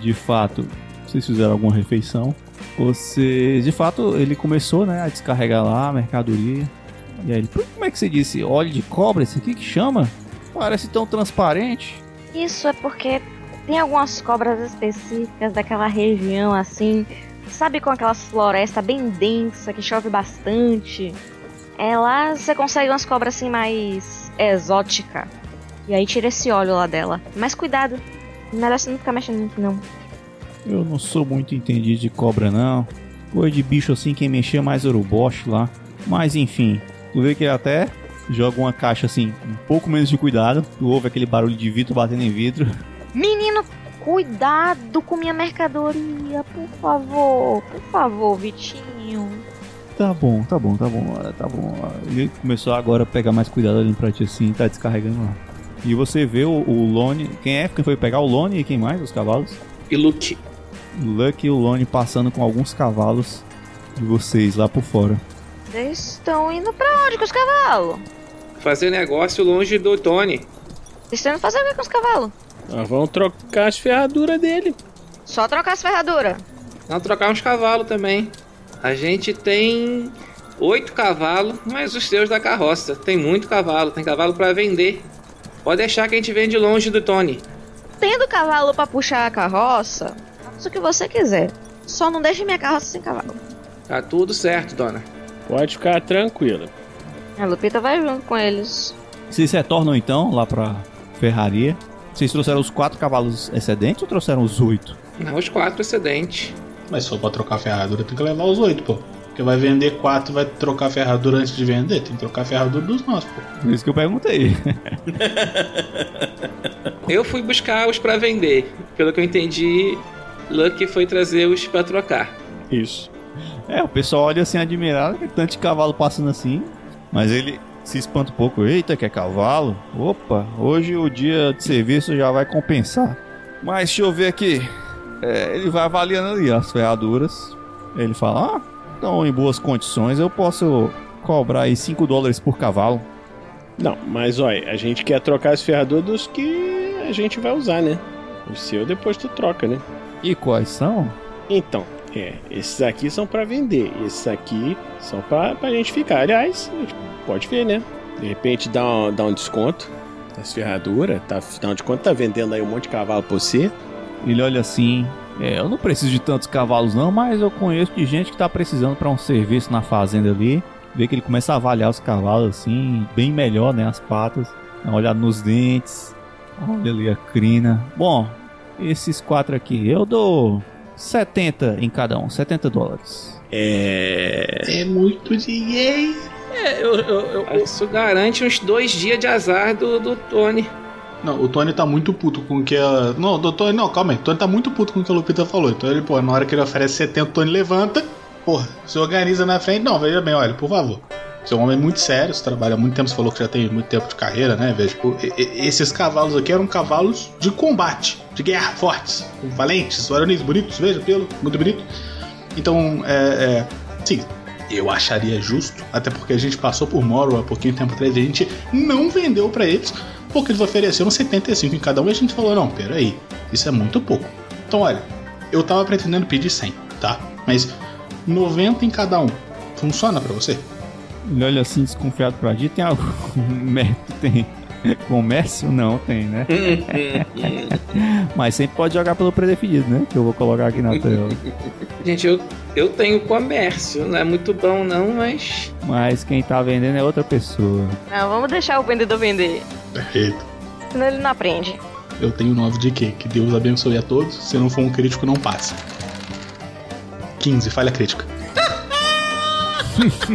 De fato, vocês fizeram alguma refeição. Vocês, de fato, ele começou né, a descarregar lá a mercadoria. E aí como é que você disse? Óleo de cobra, esse aqui que chama? Parece tão transparente. Isso é porque tem algumas cobras específicas daquela região assim. Sabe com aquelas florestas bem densa que chove bastante? É lá você consegue umas cobras assim mais exótica. E aí tira esse óleo lá dela. Mas cuidado, melhor você não ficar mexendo muito não. Eu não sou muito entendido de cobra não. Coisa de bicho assim quem mexer mais uruboche lá. Mas enfim, tu vê que ele até joga uma caixa assim, um pouco menos de cuidado. Tu ouve aquele barulho de vidro batendo em vidro. Menino, cuidado com minha mercadoria, por favor. Por favor, Vitinho. Tá bom, tá bom, tá bom, tá bom. Ele começou agora a pegar mais cuidado ali pra ti assim, tá descarregando lá. E você vê o, o Lone. Quem é? Quem foi pegar o Lone e quem mais? Os cavalos? E Luke. Lucky e o Lone passando com alguns cavalos de vocês lá por fora. Vocês estão indo pra onde com os cavalos? Fazer negócio longe do Tony. Vocês estão indo fazer o que com os cavalos? Nós vamos trocar as ferraduras dele. Só trocar as ferraduras. Não trocar uns cavalos também. A gente tem oito cavalos, mais os seus da carroça. Tem muito cavalo, tem cavalo pra vender. Pode deixar que a gente vende longe do Tony. Tendo cavalo pra puxar a carroça, faça o que você quiser. Só não deixe minha carroça sem cavalo. Tá tudo certo, dona. Pode ficar tranquila. A Lupita vai junto com eles. Vocês retornam então lá pra ferraria. Vocês trouxeram os quatro cavalos excedentes ou trouxeram os oito? Não, os quatro excedentes. Mas se for pra trocar a ferradura, tem que levar os oito, pô. Porque vai vender quatro vai trocar a ferradura antes de vender? Tem que trocar a ferradura dos nossos, pô. Por isso que eu perguntei. Eu fui buscar os pra vender. Pelo que eu entendi, Lucky foi trazer os pra trocar. Isso. É, o pessoal olha assim admirado, que tanto de cavalo passando assim. Mas ele se espanta um pouco. Eita, que é cavalo? Opa, hoje o dia de serviço já vai compensar. Mas deixa eu ver aqui. É, ele vai avaliando ali as ferraduras. Ele fala: Ah, estão em boas condições, eu posso cobrar aí 5 dólares por cavalo. Não, mas olha, a gente quer trocar as ferraduras dos que a gente vai usar, né? O seu depois tu troca, né? E quais são? Então, é, esses aqui são pra vender, esses aqui são pra, pra gente ficar. Aliás, a gente pode ver, né? De repente dá um, dá um desconto nas ferraduras, tá, afinal de contas tá vendendo aí um monte de cavalo pra você. Ele olha assim. É, eu não preciso de tantos cavalos não, mas eu conheço de gente que tá precisando para um serviço na fazenda ali. Vê que ele começa a avaliar os cavalos assim, bem melhor, né? As patas. Dá uma olhada nos dentes. Olha ali a crina. Bom, esses quatro aqui, eu dou 70 em cada um, 70 dólares. É. É muito dinheiro. É, eu, eu, eu- isso garante uns dois dias de azar do, do Tony. Não, o Tony tá muito puto com o que a. Não, o Tony, não, calma aí. O Tony tá muito puto com o que a Lupita falou. Então ele, pô, na hora que ele oferece 70, o Tony levanta. Porra, se organiza na frente. Não, veja bem, olha, por favor. Você é um homem muito sério, você trabalha há muito tempo, você falou que já tem muito tempo de carreira, né? Veja, tipo, esses cavalos aqui eram cavalos de combate, de guerra, fortes, valentes, varonis, bonitos, veja, pelo, muito bonito. Então, é, é. Sim, eu acharia justo, até porque a gente passou por Morrow há pouquinho tempo atrás e a gente não vendeu pra eles, porque eles ofereceram 75 em cada um e a gente falou: não, peraí, isso é muito pouco. Então, olha, eu tava pretendendo pedir 100, tá? Mas 90 em cada um. Funciona pra você? Ele olha assim desconfiado pra ti. Tem algum mérito? Tem. Comércio? Não, tem, né? Mas sempre pode jogar pelo predefinido, né? Que eu vou colocar aqui na tela. Gente, eu, eu tenho comércio, não é muito bom não, mas. Mas quem tá vendendo é outra pessoa. Não, vamos deixar o vendedor vender. Perfeito. Senão ele não aprende. Eu tenho 9 de quê? Que Deus abençoe a todos. Se não for um crítico, não passa. 15, falha crítica.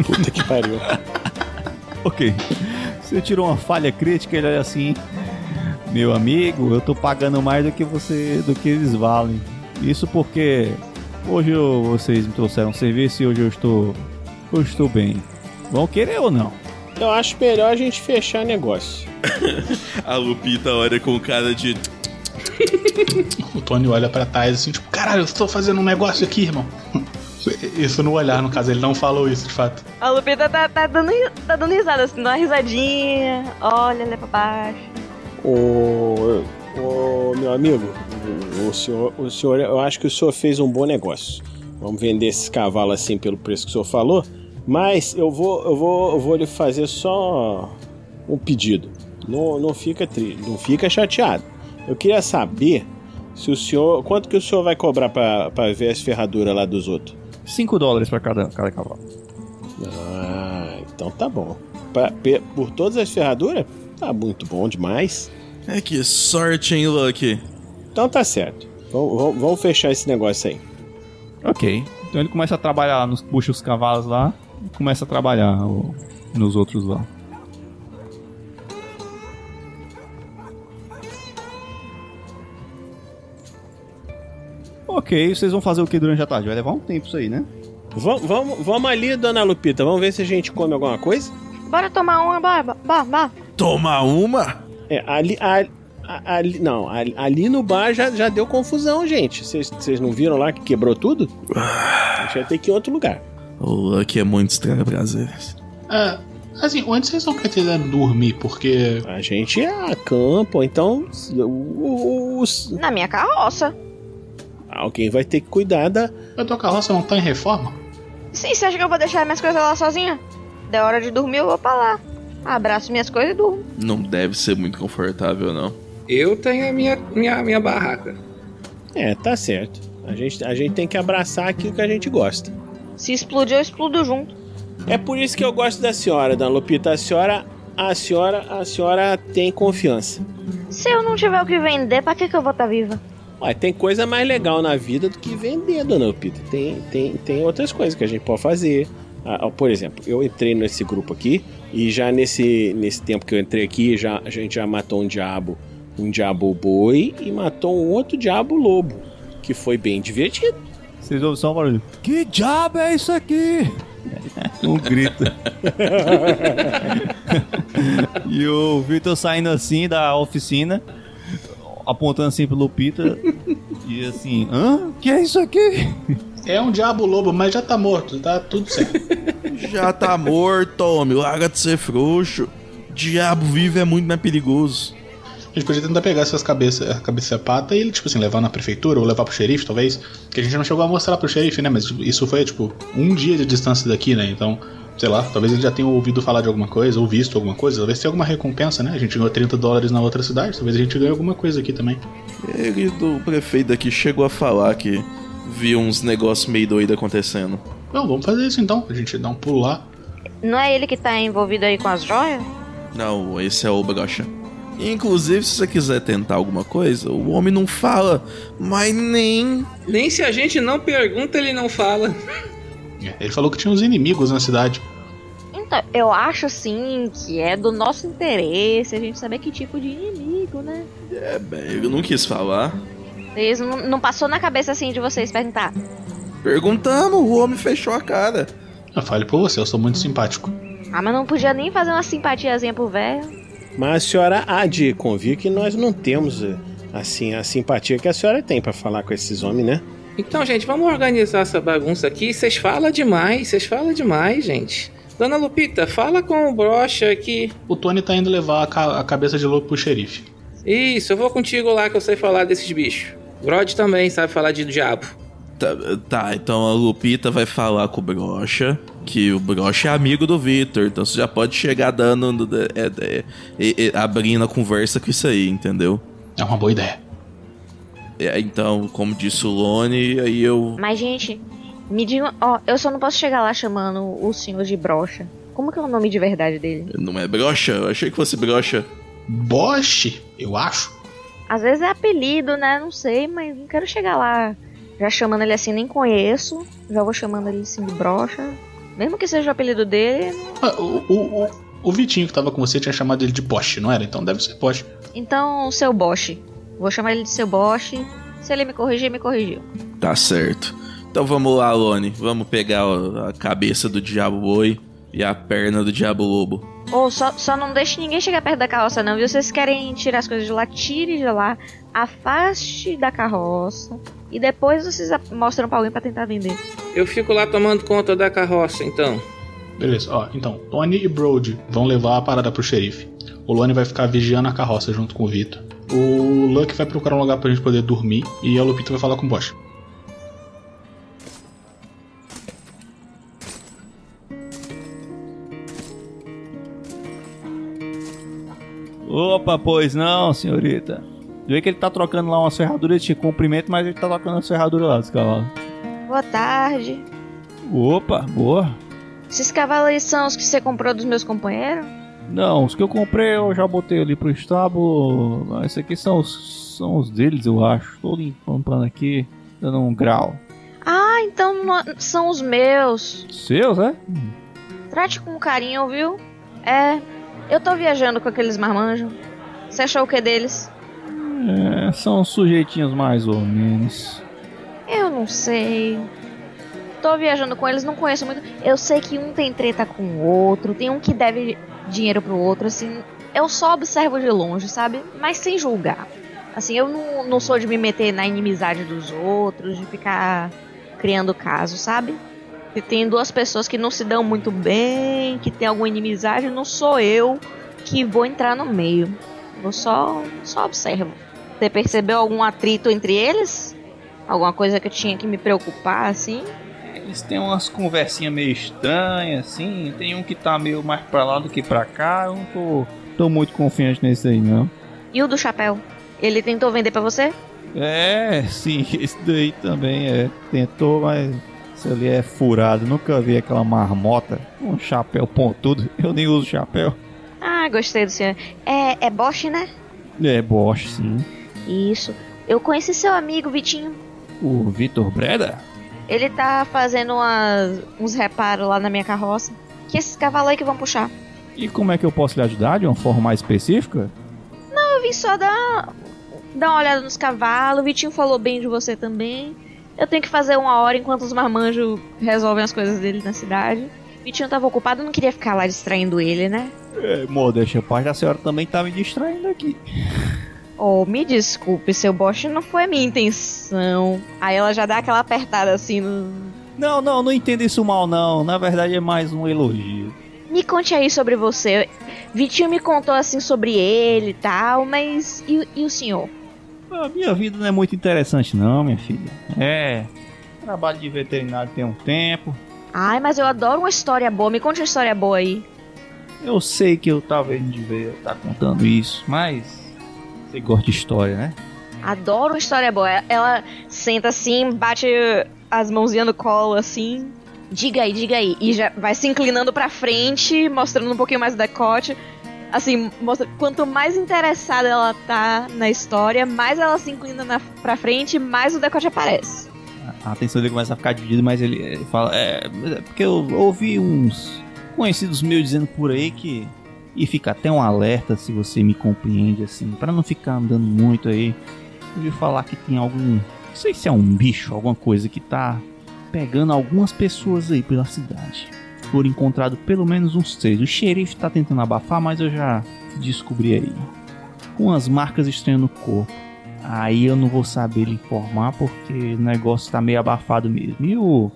Puta que pariu. Ok. Você tirou uma falha crítica, ele olha assim. Meu amigo, eu tô pagando mais do que você, do que eles valem. Isso porque hoje eu- vocês me trouxeram serviço e hoje eu estou, eu estou bem. Vão querer ou não? Eu acho melhor a gente fechar negócio. A Lupita olha com cara de. O Tony olha pra trás assim, tipo, caralho, eu estou fazendo um negócio aqui, irmão. Isso no olhar, no caso, ele não falou isso de fato. A Lupita tá, tá, dando, tá dando risada, assim, dá uma risadinha. Olha, leva pra baixo. Ô, ô, meu amigo, o, senhor, o senhor, eu acho que o senhor fez um bom negócio. Vamos vender esses cavalos assim pelo preço que o senhor falou, mas eu vou, eu vou, eu vou lhe fazer só um pedido. Não, não fica triste, não fica chateado. Eu queria saber se o senhor, quanto que o senhor vai cobrar pra pra ver as ferraduras lá dos outros? 5 dólares pra cada, cada cavalo. Ah, então tá bom. Pra- por todas as ferraduras? Tá muito bom demais. É que sorte, hein, Lucky? Então tá certo. Vamos, fechar esse negócio aí. Ok. Então ele começa a trabalhar, nos, puxa os cavalos lá começa a trabalhar o- nos outros lá. Ok, vocês vão fazer o que durante a tarde? Vai levar um tempo isso aí, né? Vamos, vamos, vamos ali, dona Lupita. Vamos ver se a gente come alguma coisa? Bora tomar uma, bora, bora, bora. Toma uma? É, ali. ali, ali não, ali, ali no bar já, já deu confusão, gente. Vocês vocês não viram lá que quebrou tudo? A gente vai ter que ir em outro lugar. O Lucky é muito estranho prazeres. É, assim, onde vocês estão pretendendo dormir? Porque. A gente acampa, ou então. Os, Na minha carroça. alguém vai ter que cuidar da. A tua carroça não tá em reforma? Sim, você acha que eu vou deixar minhas coisas lá sozinha? Da hora de dormir, eu vou pra lá. Abraço minhas coisas e durmo. Não deve ser muito confortável, não. Eu tenho a minha, minha, minha barraca. É, tá certo. A gente, a gente tem que abraçar aquilo que a gente gosta. Se explodir, eu explodo junto. É por isso que eu gosto da senhora, dona Lupita. A senhora. A senhora. A senhora tem confiança. Se eu não tiver o que vender, pra que, que eu vou estar viva? Ué, tem coisa mais legal na vida do que vender, dona Lupita. Tem, tem, tem outras coisas que a gente pode fazer. Ah, por exemplo, eu entrei nesse grupo aqui e já nesse, nesse tempo que eu entrei aqui, já, a gente já matou um diabo, um diabo boi e matou um outro diabo lobo, que foi bem divertido. Vocês ouvem só um barulho. Que diabo é isso aqui? Um grito. e o Victor saindo assim da oficina, apontando assim pro Lupita. E assim, hã? Que é isso aqui? É um diabo lobo, mas já tá morto, tá tudo certo. Já tá morto, homem. Larga de ser frouxo. Diabo vivo é muito mais perigoso. A gente podia tentar pegar essas cabeças, a cabeça e a pata e ele, tipo assim, levar na prefeitura ou levar pro xerife, talvez. Que a gente não chegou a mostrar pro xerife, né? Mas isso foi, tipo, um dia de distância daqui, né? Então, sei lá, talvez ele já tenha ouvido falar de alguma coisa ou visto alguma coisa. Talvez tenha alguma recompensa, né? A gente ganhou 30 dólares na outra cidade, talvez a gente ganhe alguma coisa aqui também. Ele do prefeito daqui chegou a falar que viu uns negócios meio doidos acontecendo. Não, vamos fazer isso então. A gente dá um pulo lá. Não é ele que tá envolvido aí com as joias? Não, esse é o Brocha. Inclusive, se você quiser tentar alguma coisa, o homem não fala, mas nem. Nem se a gente não pergunta, ele não fala. É, Ele falou que tinha uns inimigos na cidade. Então, eu acho assim que é do nosso interesse a gente saber que tipo de inimigo, né? É, bem, ele não quis falar. Eles não, não passou na cabeça assim de vocês perguntar. Perguntamos, o homem fechou a cara. Eu fale por você, eu sou muito simpático. Ah, mas não podia nem fazer uma simpatiazinha pro velho. Mas a senhora há de convir que nós não temos, eh, assim, a simpatia que a senhora tem pra falar com esses homens, né? Então, gente, vamos organizar essa bagunça aqui. Vocês falam demais, vocês falam demais, gente. Dona Lupita, fala com o brocha aqui. O Tony tá indo levar a, ca- a cabeça de lobo pro xerife. Isso, eu vou contigo lá que eu sei falar desses bichos. Grod também sabe falar de diabo. Tá, tá, então a Lupita vai falar com o Brocha, que o Brocha é amigo do Victor, então você já pode chegar dando. é, é, é, é, abrindo a conversa com isso aí, entendeu? É uma boa ideia. É, então, como disse o Lone, aí eu. Mas, gente, me diga. Ó, eu só não posso chegar lá chamando o senhor de brocha. Como que é o nome de verdade dele? Não é Brocha? Eu achei que fosse Brocha. Bosch, eu acho. Às vezes é apelido, né? Não sei, mas não quero chegar lá já chamando ele assim, nem conheço. Já vou chamando ele assim de brocha. Mesmo que seja o apelido dele. Ah, o, o, o, o Vitinho que tava com você tinha chamado ele de Bosch, não era? Então deve ser Bosch. Então, seu Bosch. Vou chamar ele de seu Bosch. Se ele me corrigir, me corrigiu. Tá certo. Então vamos lá, Lone. Vamos pegar a cabeça do Diabo Boi e a perna do Diabo Lobo. Ou oh, só, só não deixe ninguém chegar perto da carroça, não, viu? Vocês querem tirar as coisas de lá, tire de lá, afaste da carroça e depois vocês mostram pra alguém pra tentar vender. Eu fico lá tomando conta da carroça, então. Beleza, ó, então, Tony e Brody vão levar a parada pro xerife. O Lone vai ficar vigiando a carroça junto com o Vitor. O Luck vai procurar um lugar pra gente poder dormir e a Lupita vai falar com o Bosch. Opa, pois não, senhorita. Vê que ele tá trocando lá uma ferradura de comprimento, mas ele tá trocando a ferradura lá dos cavalos. Boa tarde. Opa, boa. Esses cavalos aí são os que você comprou dos meus companheiros? Não, os que eu comprei eu já botei ali pro estábulo. Esses aqui são os, são os deles, eu acho. Tô limpando aqui, dando um grau. Ah, então são os meus. Seus, é? Trate com carinho, viu? É, eu tô viajando com aqueles marmanjos. Você achou o que deles? É, são sujeitinhos mais ou menos. Eu não sei. Tô viajando com eles, não conheço muito. Eu sei que um tem treta com o outro, tem um que deve dinheiro pro outro, assim. Eu só observo de longe, sabe? Mas sem julgar. Assim, eu não, não sou de me meter na inimizade dos outros, de ficar criando caso, sabe? Se tem duas pessoas que não se dão muito bem, que tem alguma inimizade, não sou eu que vou entrar no meio. Eu só, só observo. Você percebeu algum atrito entre eles? Alguma coisa que eu tinha que me preocupar, assim? Eles têm umas conversinhas meio estranhas, assim. Tem um que tá meio mais pra lá do que pra cá. Eu não tô, tô muito confiante nesse aí, não. E o do chapéu? Ele tentou vender pra você? É, sim, esse daí também é. Tentou, mas isso ali é furado. Nunca vi aquela marmota com um chapéu pontudo. Eu nem uso chapéu. Ah, gostei do senhor. É, é Bosch, né? É, Bosch, sim. Isso. Eu conheci seu amigo, Vitinho. O Vitor Breda? Ele tá fazendo umas, uns reparos lá na minha carroça. Que esses cavalos aí que vão puxar. E como é que eu posso lhe ajudar de uma forma mais específica? Não, eu vim só dar, dar uma olhada nos cavalos. O Vitinho falou bem de você também. Eu tenho que fazer uma hora enquanto os marmanjos resolvem as coisas dele na cidade. Vitinho tava ocupado, não queria ficar lá distraindo ele, né? É, modéstia parte, a senhora também tá me distraindo aqui. Oh, me desculpe, seu boche, não foi a minha intenção. Aí ela já dá aquela apertada assim no. Não, não, não entenda isso mal, não. Na verdade é mais um elogio. Me conte aí sobre você. Vitinho me contou assim sobre ele e tal, mas. E, e o senhor? A minha vida não é muito interessante, não, minha filha. É. Trabalho de veterinário tem um tempo. Ai, mas eu adoro uma história boa. Me conte uma história boa aí. Eu sei que eu talvez não devia estar contando isso, mas. Você gosta de história, né? Adoro uma história boa. Ela senta assim, bate as mãozinhas no colo assim. Diga aí, diga aí. E já vai se inclinando pra frente, mostrando um pouquinho mais o decote. Assim, mostra, quanto mais interessada ela tá na história, mais ela se inclina na, pra frente, mais o decote aparece. A atenção dele começa a ficar dividida, mas ele, fala. É, é porque eu ouvi uns conhecidos meus dizendo por aí que. E fica até um alerta se você me compreende assim, para não ficar andando muito aí. Ouvi falar que tem algum. Não sei se é um bicho, alguma coisa que tá pegando algumas pessoas aí pela cidade. Foram encontrados pelo menos uns três. O xerife tá tentando abafar, mas eu já descobri aí. Com as marcas estranhas no corpo. Aí eu não vou saber lhe informar porque o negócio tá meio abafado mesmo. E o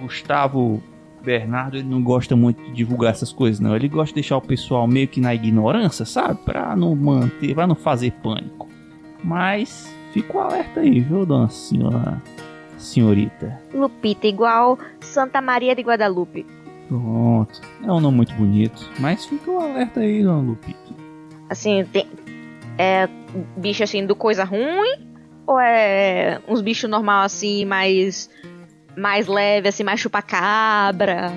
Gustavo Bernardo, ele não gosta muito de divulgar essas coisas, não. Ele gosta de deixar o pessoal meio que na ignorância, sabe? Pra não manter, pra não fazer pânico. Mas fica o alerta aí, viu, dona senhora? Senhorita. Lupita, igual Santa Maria de Guadalupe. Pronto. É um nome muito bonito. Mas fica o alerta aí, dona Lupita. Assim, tem. É. Bicho assim do coisa ruim? Ou é uns bichos normal assim, mais. Mais leve, assim, mais chupacabra?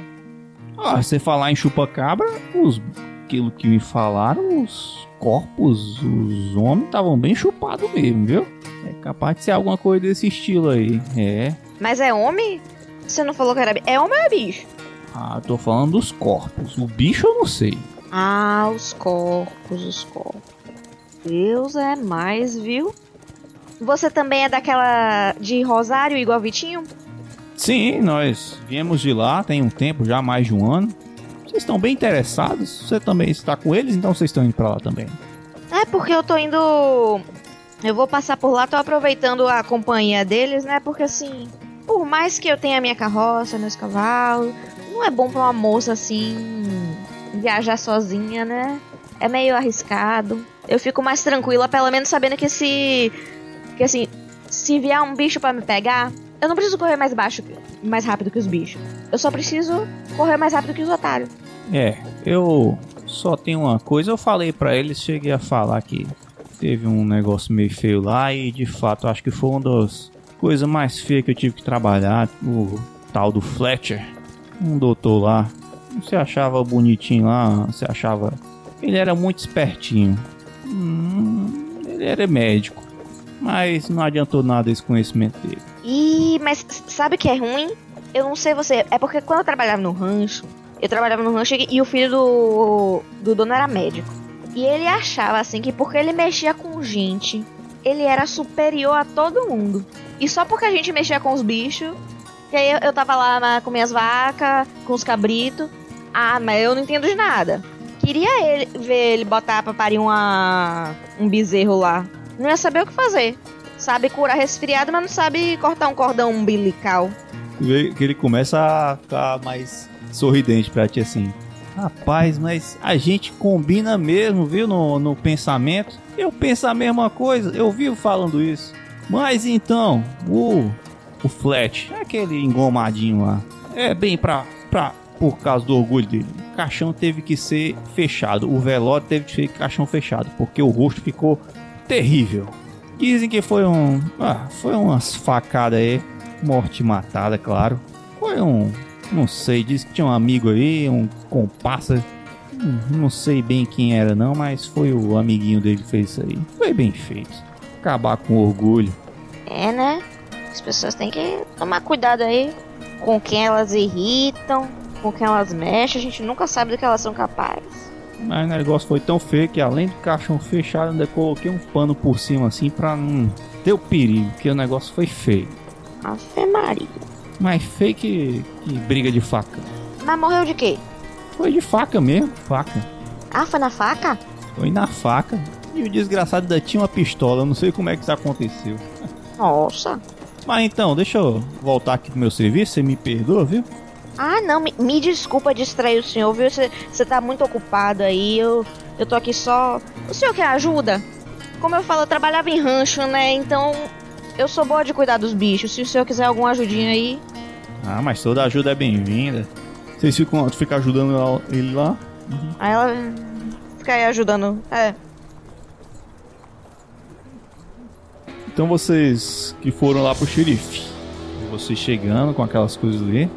Ah, você falar em chupacabra, os. Aquilo que me falaram, os corpos, os homens estavam bem chupados mesmo, viu? É capaz de ser alguma coisa desse estilo aí. É. Mas é homem? Você não falou que era. É homem ou é bicho? Ah, tô falando dos corpos. O bicho eu não sei. Ah, os corpos, os corpos. Deus é mais, viu? Você também é daquela de Rosário, igual Vitinho? Sim, nós viemos de lá tem um tempo, já mais de um ano. Vocês estão bem interessados? Você também está com eles, então vocês estão indo pra lá também. É porque eu tô indo. Eu vou passar por lá, tô aproveitando a companhia deles, né? Porque assim, por mais que eu tenha minha carroça, meus cavalos, não é bom pra uma moça assim viajar sozinha, né? É meio arriscado. Eu fico mais tranquila, pelo menos sabendo que se. Que assim, se vier um bicho para me pegar, eu não preciso correr mais baixo, mais rápido que os bichos. Eu só preciso correr mais rápido que os otários. É, eu só tenho uma coisa, eu falei para eles, cheguei a falar que teve um negócio meio feio lá e de fato acho que foi uma das coisas mais feias que eu tive que trabalhar, o tal do Fletcher, um doutor lá. Você achava bonitinho lá, você achava. Ele era muito espertinho. Hum, ele era médico. Mas não adiantou nada esse conhecimento dele. Ih, mas sabe o que é ruim? Eu não sei você. É porque quando eu trabalhava no rancho, eu trabalhava no rancho e o filho do, do dono era médico. E ele achava assim que porque ele mexia com gente, ele era superior a todo mundo. E só porque a gente mexia com os bichos, que aí eu, eu tava lá na, com minhas vacas, com os cabritos. Ah, mas eu não entendo de nada. Queria ele ver ele botar pra parir uma, um bezerro lá. Não ia saber o que fazer. Sabe curar resfriado, mas não sabe cortar um cordão umbilical. Que ele começa a ficar mais sorridente pra ti assim. Rapaz, mas a gente combina mesmo, viu, no, no pensamento. Eu penso a mesma coisa, eu vivo falando isso. Mas então, o, o Flat, aquele engomadinho lá, é bem pra, pra, por causa do orgulho dele. O caixão teve que ser fechado, o velório teve que ser caixão fechado, porque o rosto ficou terrível. Dizem que foi um. Ah, foi umas facadas aí. Morte matada, claro. Foi um. Não sei, diz que tinha um amigo aí, um comparsa. Hum, Não sei bem quem era não, mas foi o amiguinho dele que fez isso aí. Foi bem feito. acabar com o orgulho. É, né? As pessoas têm que tomar cuidado aí com quem elas irritam, com quem elas mexem. A gente nunca sabe do que elas são capazes. Mas o negócio foi tão feio que além do caixão fechado, ainda coloquei um pano por cima assim pra não ter o perigo, porque o negócio foi feio. Ave Maria. Mas feio que, que briga de faca. Mas morreu de quê? Foi de faca mesmo, faca. Ah, foi na faca? Foi na faca. E o desgraçado ainda tinha uma pistola, eu não sei como é que isso aconteceu. Nossa. Mas então, deixa eu voltar aqui pro meu serviço, você me perdoa, viu? Ah, não, me, me desculpa distrair o senhor, viu? Você tá muito ocupado aí, eu, eu tô aqui só. O senhor quer ajuda? Como eu falo, eu trabalhava em rancho, né? Então eu sou boa de cuidar dos bichos. Se o senhor quiser alguma ajudinha aí. Ah, mas toda ajuda é bem-vinda. Vocês ficam, ficam ajudando ele lá? Aí ela fica aí ajudando. É. Então vocês que foram lá pro xerife, e vocês chegando com aquelas coisas ali,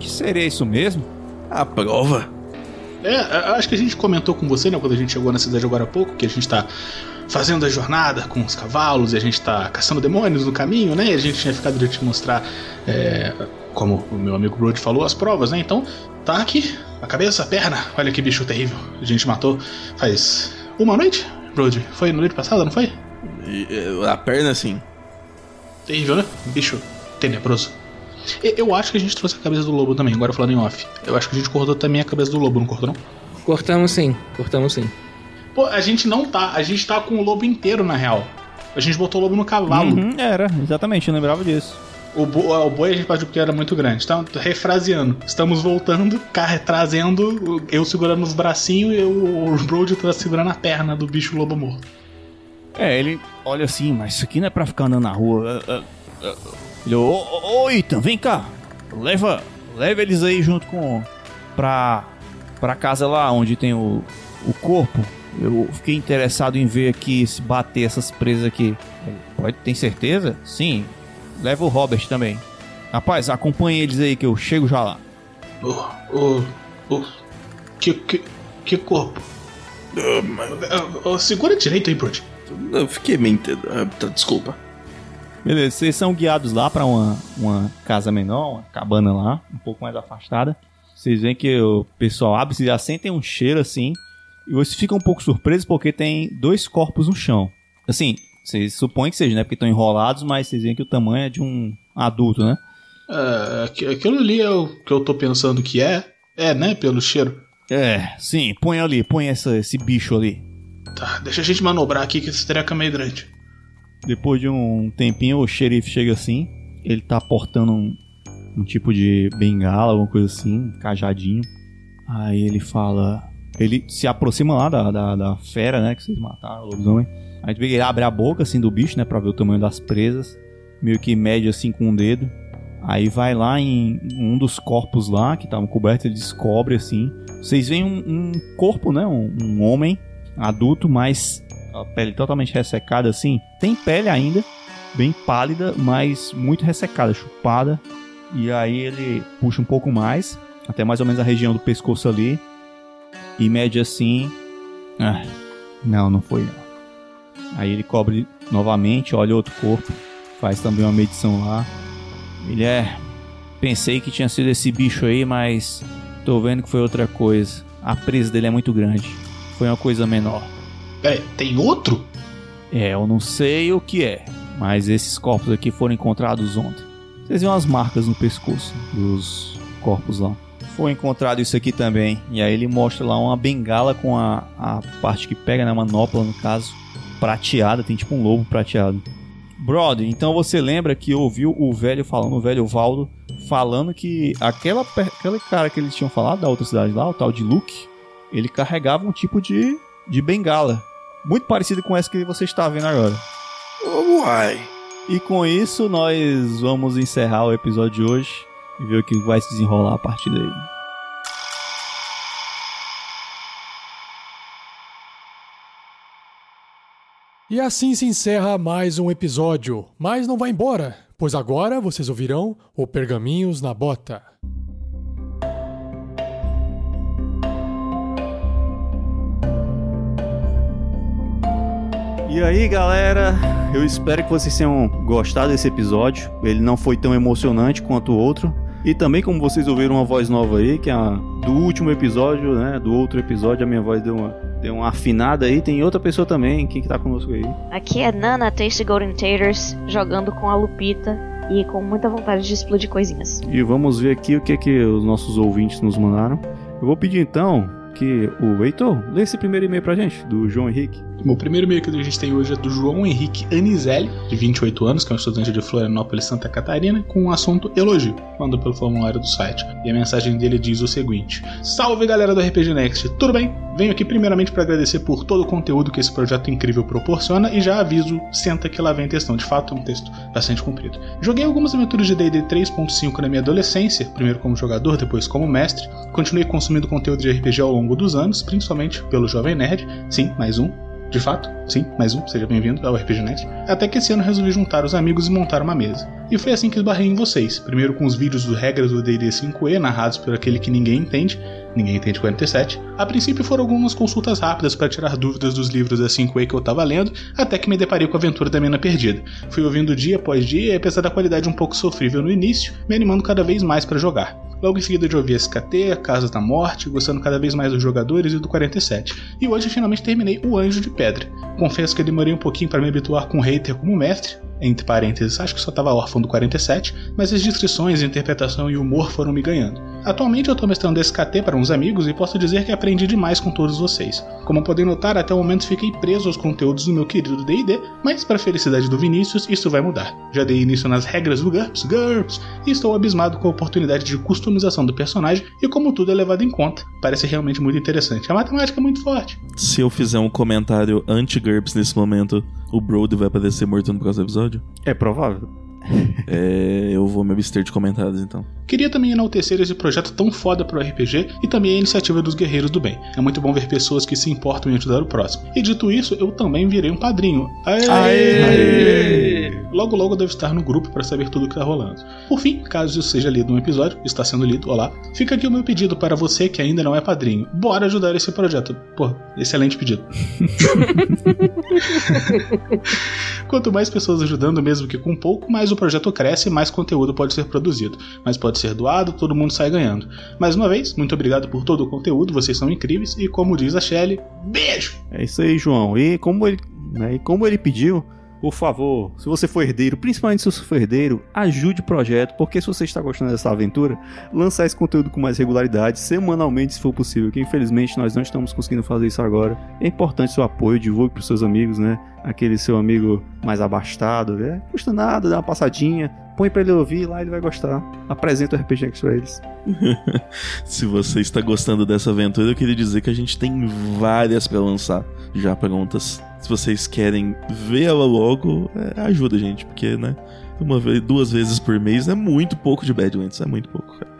que seria isso mesmo? A prova. É, acho que a gente comentou com você, né, quando a gente chegou na cidade agora há pouco, que a gente tá fazendo a jornada com os cavalos e a gente tá caçando demônios no caminho, né? E a gente tinha ficado de te mostrar, é, como o meu amigo Brody falou, as provas, né? Então, tá aqui, a cabeça, a perna. Olha que bicho terrível. A gente matou faz uma noite, Brody. Foi no noite passada, não foi? E, a perna, assim. Terrível, né? Bicho tenebroso. Eu acho que a gente trouxe a cabeça do lobo também, agora falando em off. Eu acho que a gente cortou também a cabeça do lobo, não cortou não? Cortamos sim, cortamos sim. Pô, a gente não tá, a gente tá com o lobo inteiro na real. A gente botou o lobo no cavalo. Uhum, era, exatamente, eu lembrava disso. O, bo- o boi a gente partiu porque era muito grande. Então, refraseando. Estamos voltando, trazendo, eu segurando os bracinhos e o, o Brody tá segurando a perna do bicho lobo morto. É, ele olha assim, mas isso aqui não é pra ficar andando na rua. Ah, ah, ah. Ele, ô, ô, ô, Ethan, vem cá. Leva, leva eles aí junto com. pra. pra casa lá onde tem o, o corpo. Eu fiquei interessado em ver aqui se bater essas presas aqui. Pode, tem certeza? Sim. Leva o Robert também. Rapaz, acompanhe eles aí que eu chego já lá. O. O. que, que, que corpo? Ah, ah, segura direito aí, Brody. Eu fiquei meio. ah, tá, desculpa. Beleza, vocês são guiados lá pra uma, uma casa menor, uma cabana lá, um pouco mais afastada. Vocês veem que o pessoal abre, vocês já sentem um cheiro assim. E vocês ficam um pouco surpresos porque tem dois corpos no chão. Assim, vocês supõem que seja, né? Porque estão enrolados, mas vocês veem que o tamanho é de um adulto, né? Aqu- aquilo ali é o que eu tô pensando que é. É, né? Pelo cheiro. É, sim, põe ali, põe essa, esse bicho ali. Tá, deixa a gente manobrar aqui que esse treco é meio grande. Depois de um tempinho, o xerife chega assim. Ele tá portando um, um tipo de bengala, alguma coisa assim, um cajadinho. Aí ele fala. Ele se aproxima lá da, da, da fera, né? Que vocês mataram, o lobisomem. Aí ele abre a boca assim do bicho, né? Pra ver o tamanho das presas. Meio que mede assim com um dedo. Aí vai lá em um dos corpos lá, que estavam cobertos, ele descobre assim. Vocês veem um, um corpo, né? Um, um homem adulto, mas a pele totalmente ressecada assim. Tem pele ainda, bem pálida, mas muito ressecada, chupada. E aí ele puxa um pouco mais, até mais ou menos a região do pescoço ali. E mede assim. Ah, não, não foi não. Aí ele cobre novamente, olha outro corpo, faz também uma medição lá. Ele é. Pensei que tinha sido esse bicho aí, mas tô vendo que foi outra coisa. A presa dele é muito grande. Foi uma coisa menor. Peraí, tem outro? É, eu não sei o que é, mas esses corpos aqui foram encontrados ontem. Vocês veem umas marcas no pescoço dos corpos lá. Foi encontrado isso aqui também. E aí ele mostra lá uma bengala com a, a parte que pega na manopla, no caso, prateada. Tem tipo um lobo prateado. Brother, então você lembra que ouviu o velho falando, o velho Valdo, falando que aquela, aquele cara que eles tinham falado da outra cidade lá, o tal de Luke, ele carregava um tipo de, de bengala. Muito parecido com essa que você está vendo agora. Uai. E com isso, nós vamos encerrar o episódio de hoje e ver o que vai se desenrolar a partir daí. E assim se encerra mais um episódio. Mas não vai embora, pois agora vocês ouvirão o Pergaminhos na Bota. E aí, galera, eu espero que vocês tenham gostado desse episódio. Ele não foi tão emocionante quanto o outro. E também, como vocês ouviram uma voz nova aí, que é a do último episódio, né? Do outro episódio, a minha voz deu uma, deu uma afinada aí. Tem outra pessoa também. Quem que tá conosco aí? Aqui é Nana Tasty Golden Taters jogando com a Lupita e com muita vontade de explodir coisinhas. E vamos ver aqui o que, que os nossos ouvintes nos mandaram. Eu vou pedir então que o Heitor lê esse primeiro e-mail pra gente, do João Henrique. Bom, o primeiro e-mail que a gente tem hoje é do João Henrique Anizelli, de 28 anos, que é um estudante de Florianópolis, Santa Catarina, com um assunto elogio, mandou pelo formulário do site. E a mensagem dele diz o seguinte: Salve galera do RPG Next, tudo bem? Venho aqui primeiramente para agradecer por todo o conteúdo que esse projeto incrível proporciona e já aviso, senta que lá vem textão. De fato, é um texto bastante comprido. Joguei algumas aventuras de D&D 3.5 na minha adolescência, primeiro como jogador, depois como mestre. Continuei consumindo conteúdo de RPG ao longo dos anos, principalmente pelo Jovem Nerd. Sim, mais um, de fato, sim, mais um, seja bem-vindo ao RPGNet. Até que esse ano resolvi juntar os amigos e montar uma mesa. E foi assim que esbarrei em vocês. Primeiro com os vídeos do regras do D&D 5e, narrados por aquele que ninguém entende, ninguém entende 47. A princípio foram algumas consultas rápidas para tirar dúvidas dos livros da 5e que eu estava lendo, até que me deparei com a aventura da Mina Perdida. Fui ouvindo dia após dia e apesar da qualidade um pouco sofrível no início, me animando cada vez mais para jogar. Logo em seguida de ouvir SKT, a Casa da Morte, gostando cada vez mais dos jogadores e do 47. E hoje finalmente terminei o Anjo de Pedra. Confesso que demorei um pouquinho para me habituar com o hater como mestre, entre parênteses, acho que só estava órfão do 47, mas as descrições, interpretação e humor foram me ganhando. Atualmente eu estou mestrando SKT para uns amigos e posso dizer que aprendi demais com todos vocês. Como podem notar, até o momento fiquei preso aos conteúdos do meu querido D&D, mas para felicidade do Vinícius, isso vai mudar. Já dei início nas regras do GURPS, GURPS, e estou abismado com a oportunidade de customização do personagem e como tudo é levado em conta. Parece realmente muito interessante. A matemática é muito forte. Se eu fizer um comentário anti-GURPS nesse momento, o Brody vai aparecer morto no próximo episódio? É provável. É, eu vou me abster de comentários então. Queria também enaltecer esse projeto tão foda pro RPG e também a iniciativa dos Guerreiros do Bem. É muito bom ver pessoas que se importam em ajudar o próximo. E dito isso, eu também virei um padrinho. Aê! Aê! Logo logo devo estar no grupo para saber tudo o que tá rolando. Por fim, caso isso seja lido no episódio, está sendo lido, olá, fica aqui o meu pedido para você que ainda não é padrinho. Bora ajudar esse projeto. Pô, excelente pedido. Quanto mais pessoas ajudando, mesmo que com pouco, mais o projeto cresce mais conteúdo pode ser produzido. Mas pode ser doado, todo mundo sai ganhando. Mais uma vez, muito obrigado por todo o conteúdo, vocês são incríveis e como diz a Shelly, beijo! É isso aí, João. E como ele, né, e como ele pediu, por favor, se você for herdeiro, principalmente se você for herdeiro, ajude o projeto, porque se você está gostando dessa aventura, lançar esse conteúdo com mais regularidade, semanalmente, se for possível, que infelizmente nós não estamos conseguindo fazer isso agora. É importante seu apoio, divulgue para os seus amigos, né? Aquele seu amigo mais abastado, né? Custa nada, dá uma passadinha, põe para ele ouvir lá, ele vai gostar. Apresenta o RPG Next eles. Se você está gostando dessa aventura, eu queria dizer que a gente tem várias para lançar já prontas. Se vocês querem ver ela logo, é, ajuda a gente, porque, né? Uma vez, duas vezes por mês é muito pouco de Badlands, é muito pouco, cara.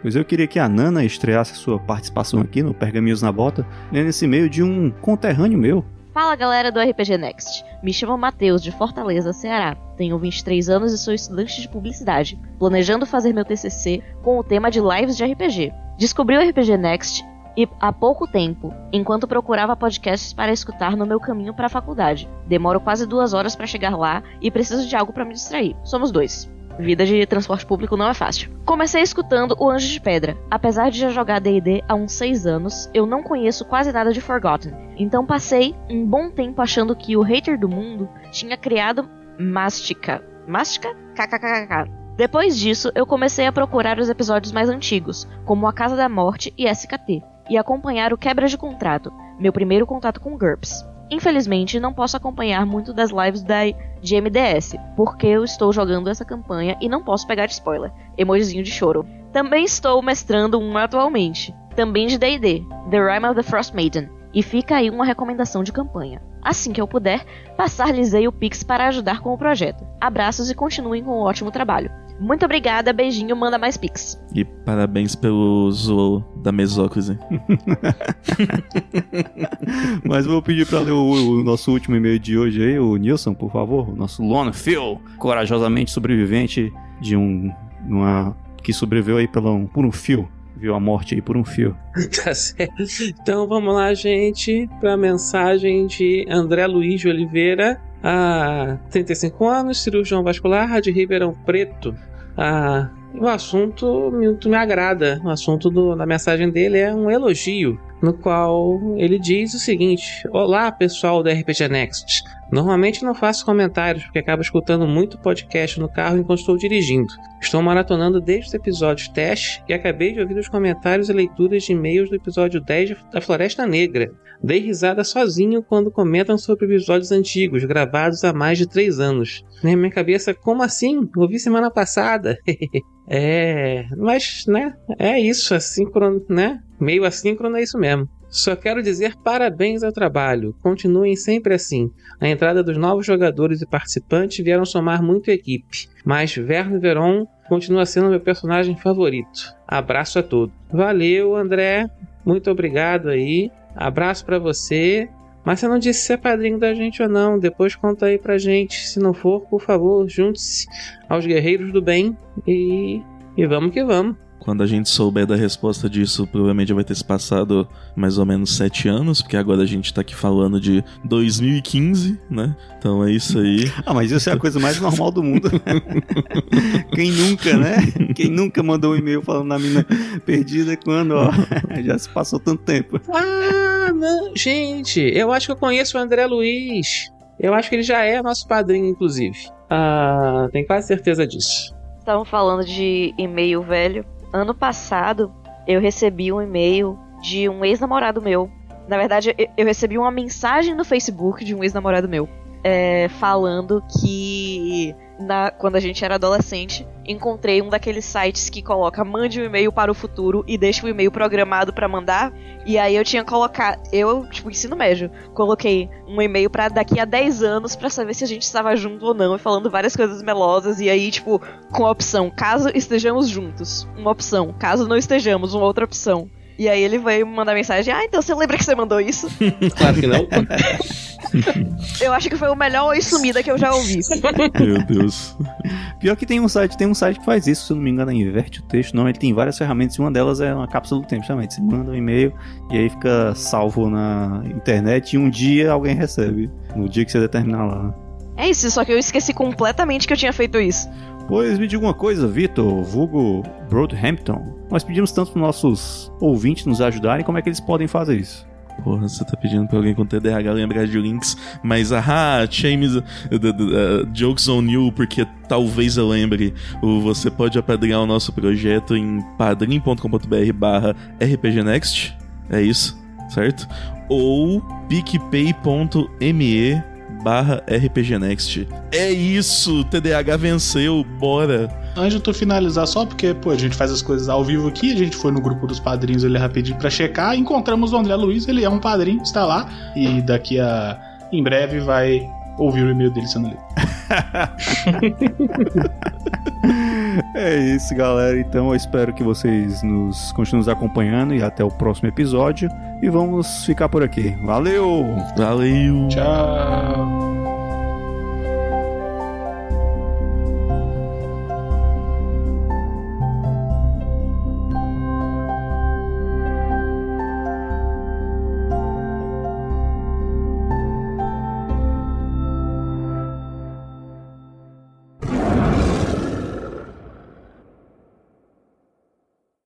Pois eu queria que a Nana estreasse a sua participação aqui no Pergaminhos na Bota, lendo esse e-mail de um conterrâneo meu. Fala galera do RPG Next. Me chamo Matheus, de Fortaleza, Ceará. Tenho 23 anos e sou estudante de publicidade, planejando fazer meu TCC com o tema de lives de RPG. Descobri o RPG Next e há pouco tempo, enquanto procurava podcasts para escutar no meu caminho para a faculdade. Demoro quase duas horas para chegar lá e preciso de algo para me distrair. Somos dois. Vida de transporte público não é fácil. Comecei escutando o Anjo de Pedra. Apesar de já jogar D&D há uns 6 anos, eu não conheço quase nada de Forgotten. Então passei um bom tempo achando que o hater do mundo tinha criado Mástica. Mástica? KKKK. Depois disso, eu comecei a procurar os episódios mais antigos, como A Casa da Morte e SKT, e acompanhar o Quebra de Contrato, meu primeiro contato com GURPS. Infelizmente, não posso acompanhar muito das lives da de MDS, porque eu estou jogando essa campanha e não posso pegar spoiler. Emojizinho de choro. Também estou mestrando um atualmente, também de D&D, The Rime of the Frost Maiden, e fica aí uma recomendação de campanha. Assim que eu puder, passar-lhes o Pix para ajudar com o projeto. Abraços e continuem com o ótimo trabalho. Muito obrigada, beijinho, manda mais Pix. E parabéns pelo zoo da mesócrise. Mas vou pedir pra ler o, o nosso último e-mail de hoje aí, o Nilson, por favor. O nosso Lone Phil, corajosamente sobrevivente de um. Uma, que sobreviveu aí pela, um, por um fio Viu a morte aí por um fio. Tá certo. Então vamos lá, gente, para a mensagem de André Luiz de Oliveira, há 35 anos, cirurgião vascular de Ribeirão Preto. Ah, o assunto muito me agrada. O assunto do, da mensagem dele é um elogio, no qual ele diz o seguinte: Olá, pessoal da RPG Next. Normalmente não faço comentários porque acabo escutando muito podcast no carro enquanto estou dirigindo. Estou maratonando desde os episódios teste e acabei de ouvir os comentários e leituras de e-mails do episódio 10 da Floresta Negra. Dei risada sozinho quando comentam sobre episódios antigos, gravados há mais de 3 anos. Na minha cabeça, como assim? Ouvi semana passada. é, mas, né? É isso, assíncrono, né? Meio assíncrono é isso mesmo. Só quero dizer parabéns ao trabalho. Continuem sempre assim. A entrada dos novos jogadores e participantes vieram somar muito a equipe, mas Verne Veron continua sendo meu personagem favorito. Abraço a todos. Valeu, André. Muito obrigado aí. Abraço para você. Mas você não disse se é padrinho da gente ou não. Depois conta aí pra gente. Se não for, por favor, junte-se aos guerreiros do bem e, e vamos que vamos. Quando a gente souber da resposta disso, provavelmente já vai ter se passado mais ou menos sete anos, porque agora a gente tá aqui falando de 2015, né? Então é isso aí. Ah, mas isso é a coisa mais normal do mundo. Quem nunca, né? Quem nunca mandou um e-mail falando na mina perdida quando, ó, já se passou tanto tempo. Ah, não. Gente, eu acho que eu conheço o André Luiz. Eu acho que ele já é nosso padrinho, inclusive. Ah, tenho quase certeza disso. Estavam falando de e-mail velho. Ano passado, eu recebi um e-mail de um ex-namorado meu. Na verdade, eu- recebi uma mensagem no Facebook de um ex-namorado meu. é, falando que na- quando a gente era adolescente, encontrei um daqueles sites que coloca mande um e-mail para o futuro e deixa o e-mail programado pra mandar. E aí eu tinha colocado, eu, tipo, ensino médio, coloquei um e-mail pra daqui a 10 anos pra saber se a gente estava junto ou não, e falando várias coisas melosas. E aí, tipo, com a opção, caso estejamos juntos, uma opção, caso não estejamos, uma outra opção. E aí ele veio me mandar mensagem, ah, então você lembra que você mandou isso? Claro que não. Eu acho que foi o melhor oi sumida que eu já ouvi. Meu Deus. Pior que tem um site, tem um site que faz isso, se eu não me engano, é inverte o texto. Não, ele tem várias ferramentas e uma delas é uma cápsula do tempo, justamente. Você manda um e-mail e aí fica salvo na internet e um dia alguém recebe. No dia que você determinar lá. É isso, só que eu esqueci completamente que eu tinha feito isso. Pois me diga uma coisa, Vitor, vulgo Broadhampton. Nós pedimos tanto para nossos ouvintes nos ajudarem, como é que eles podem fazer isso? Porra, você tá pedindo pra alguém com TDAH lembrar de links, mas ahá, James, uh, uh, jokes on you, porque talvez eu lembre. Você pode apadrinhar o nosso projeto em padrim.com.br barra rpgnext, é isso, certo? Ou picpay.me barra rpgnext. É isso, TDAH venceu, bora! Antes de tu finalizar, só porque, pô, a gente faz as coisas ao vivo aqui, a gente foi no grupo dos padrinhos ali rapidinho pra checar, encontramos o André Luiz, ele é um padrinho, está lá, e daqui a. em breve vai ouvir o e-mail dele sendo lido. É isso, galera. Então eu espero que vocês nos continuem nos acompanhando e até o próximo episódio. E vamos ficar por aqui. Valeu! Valeu! Tchau!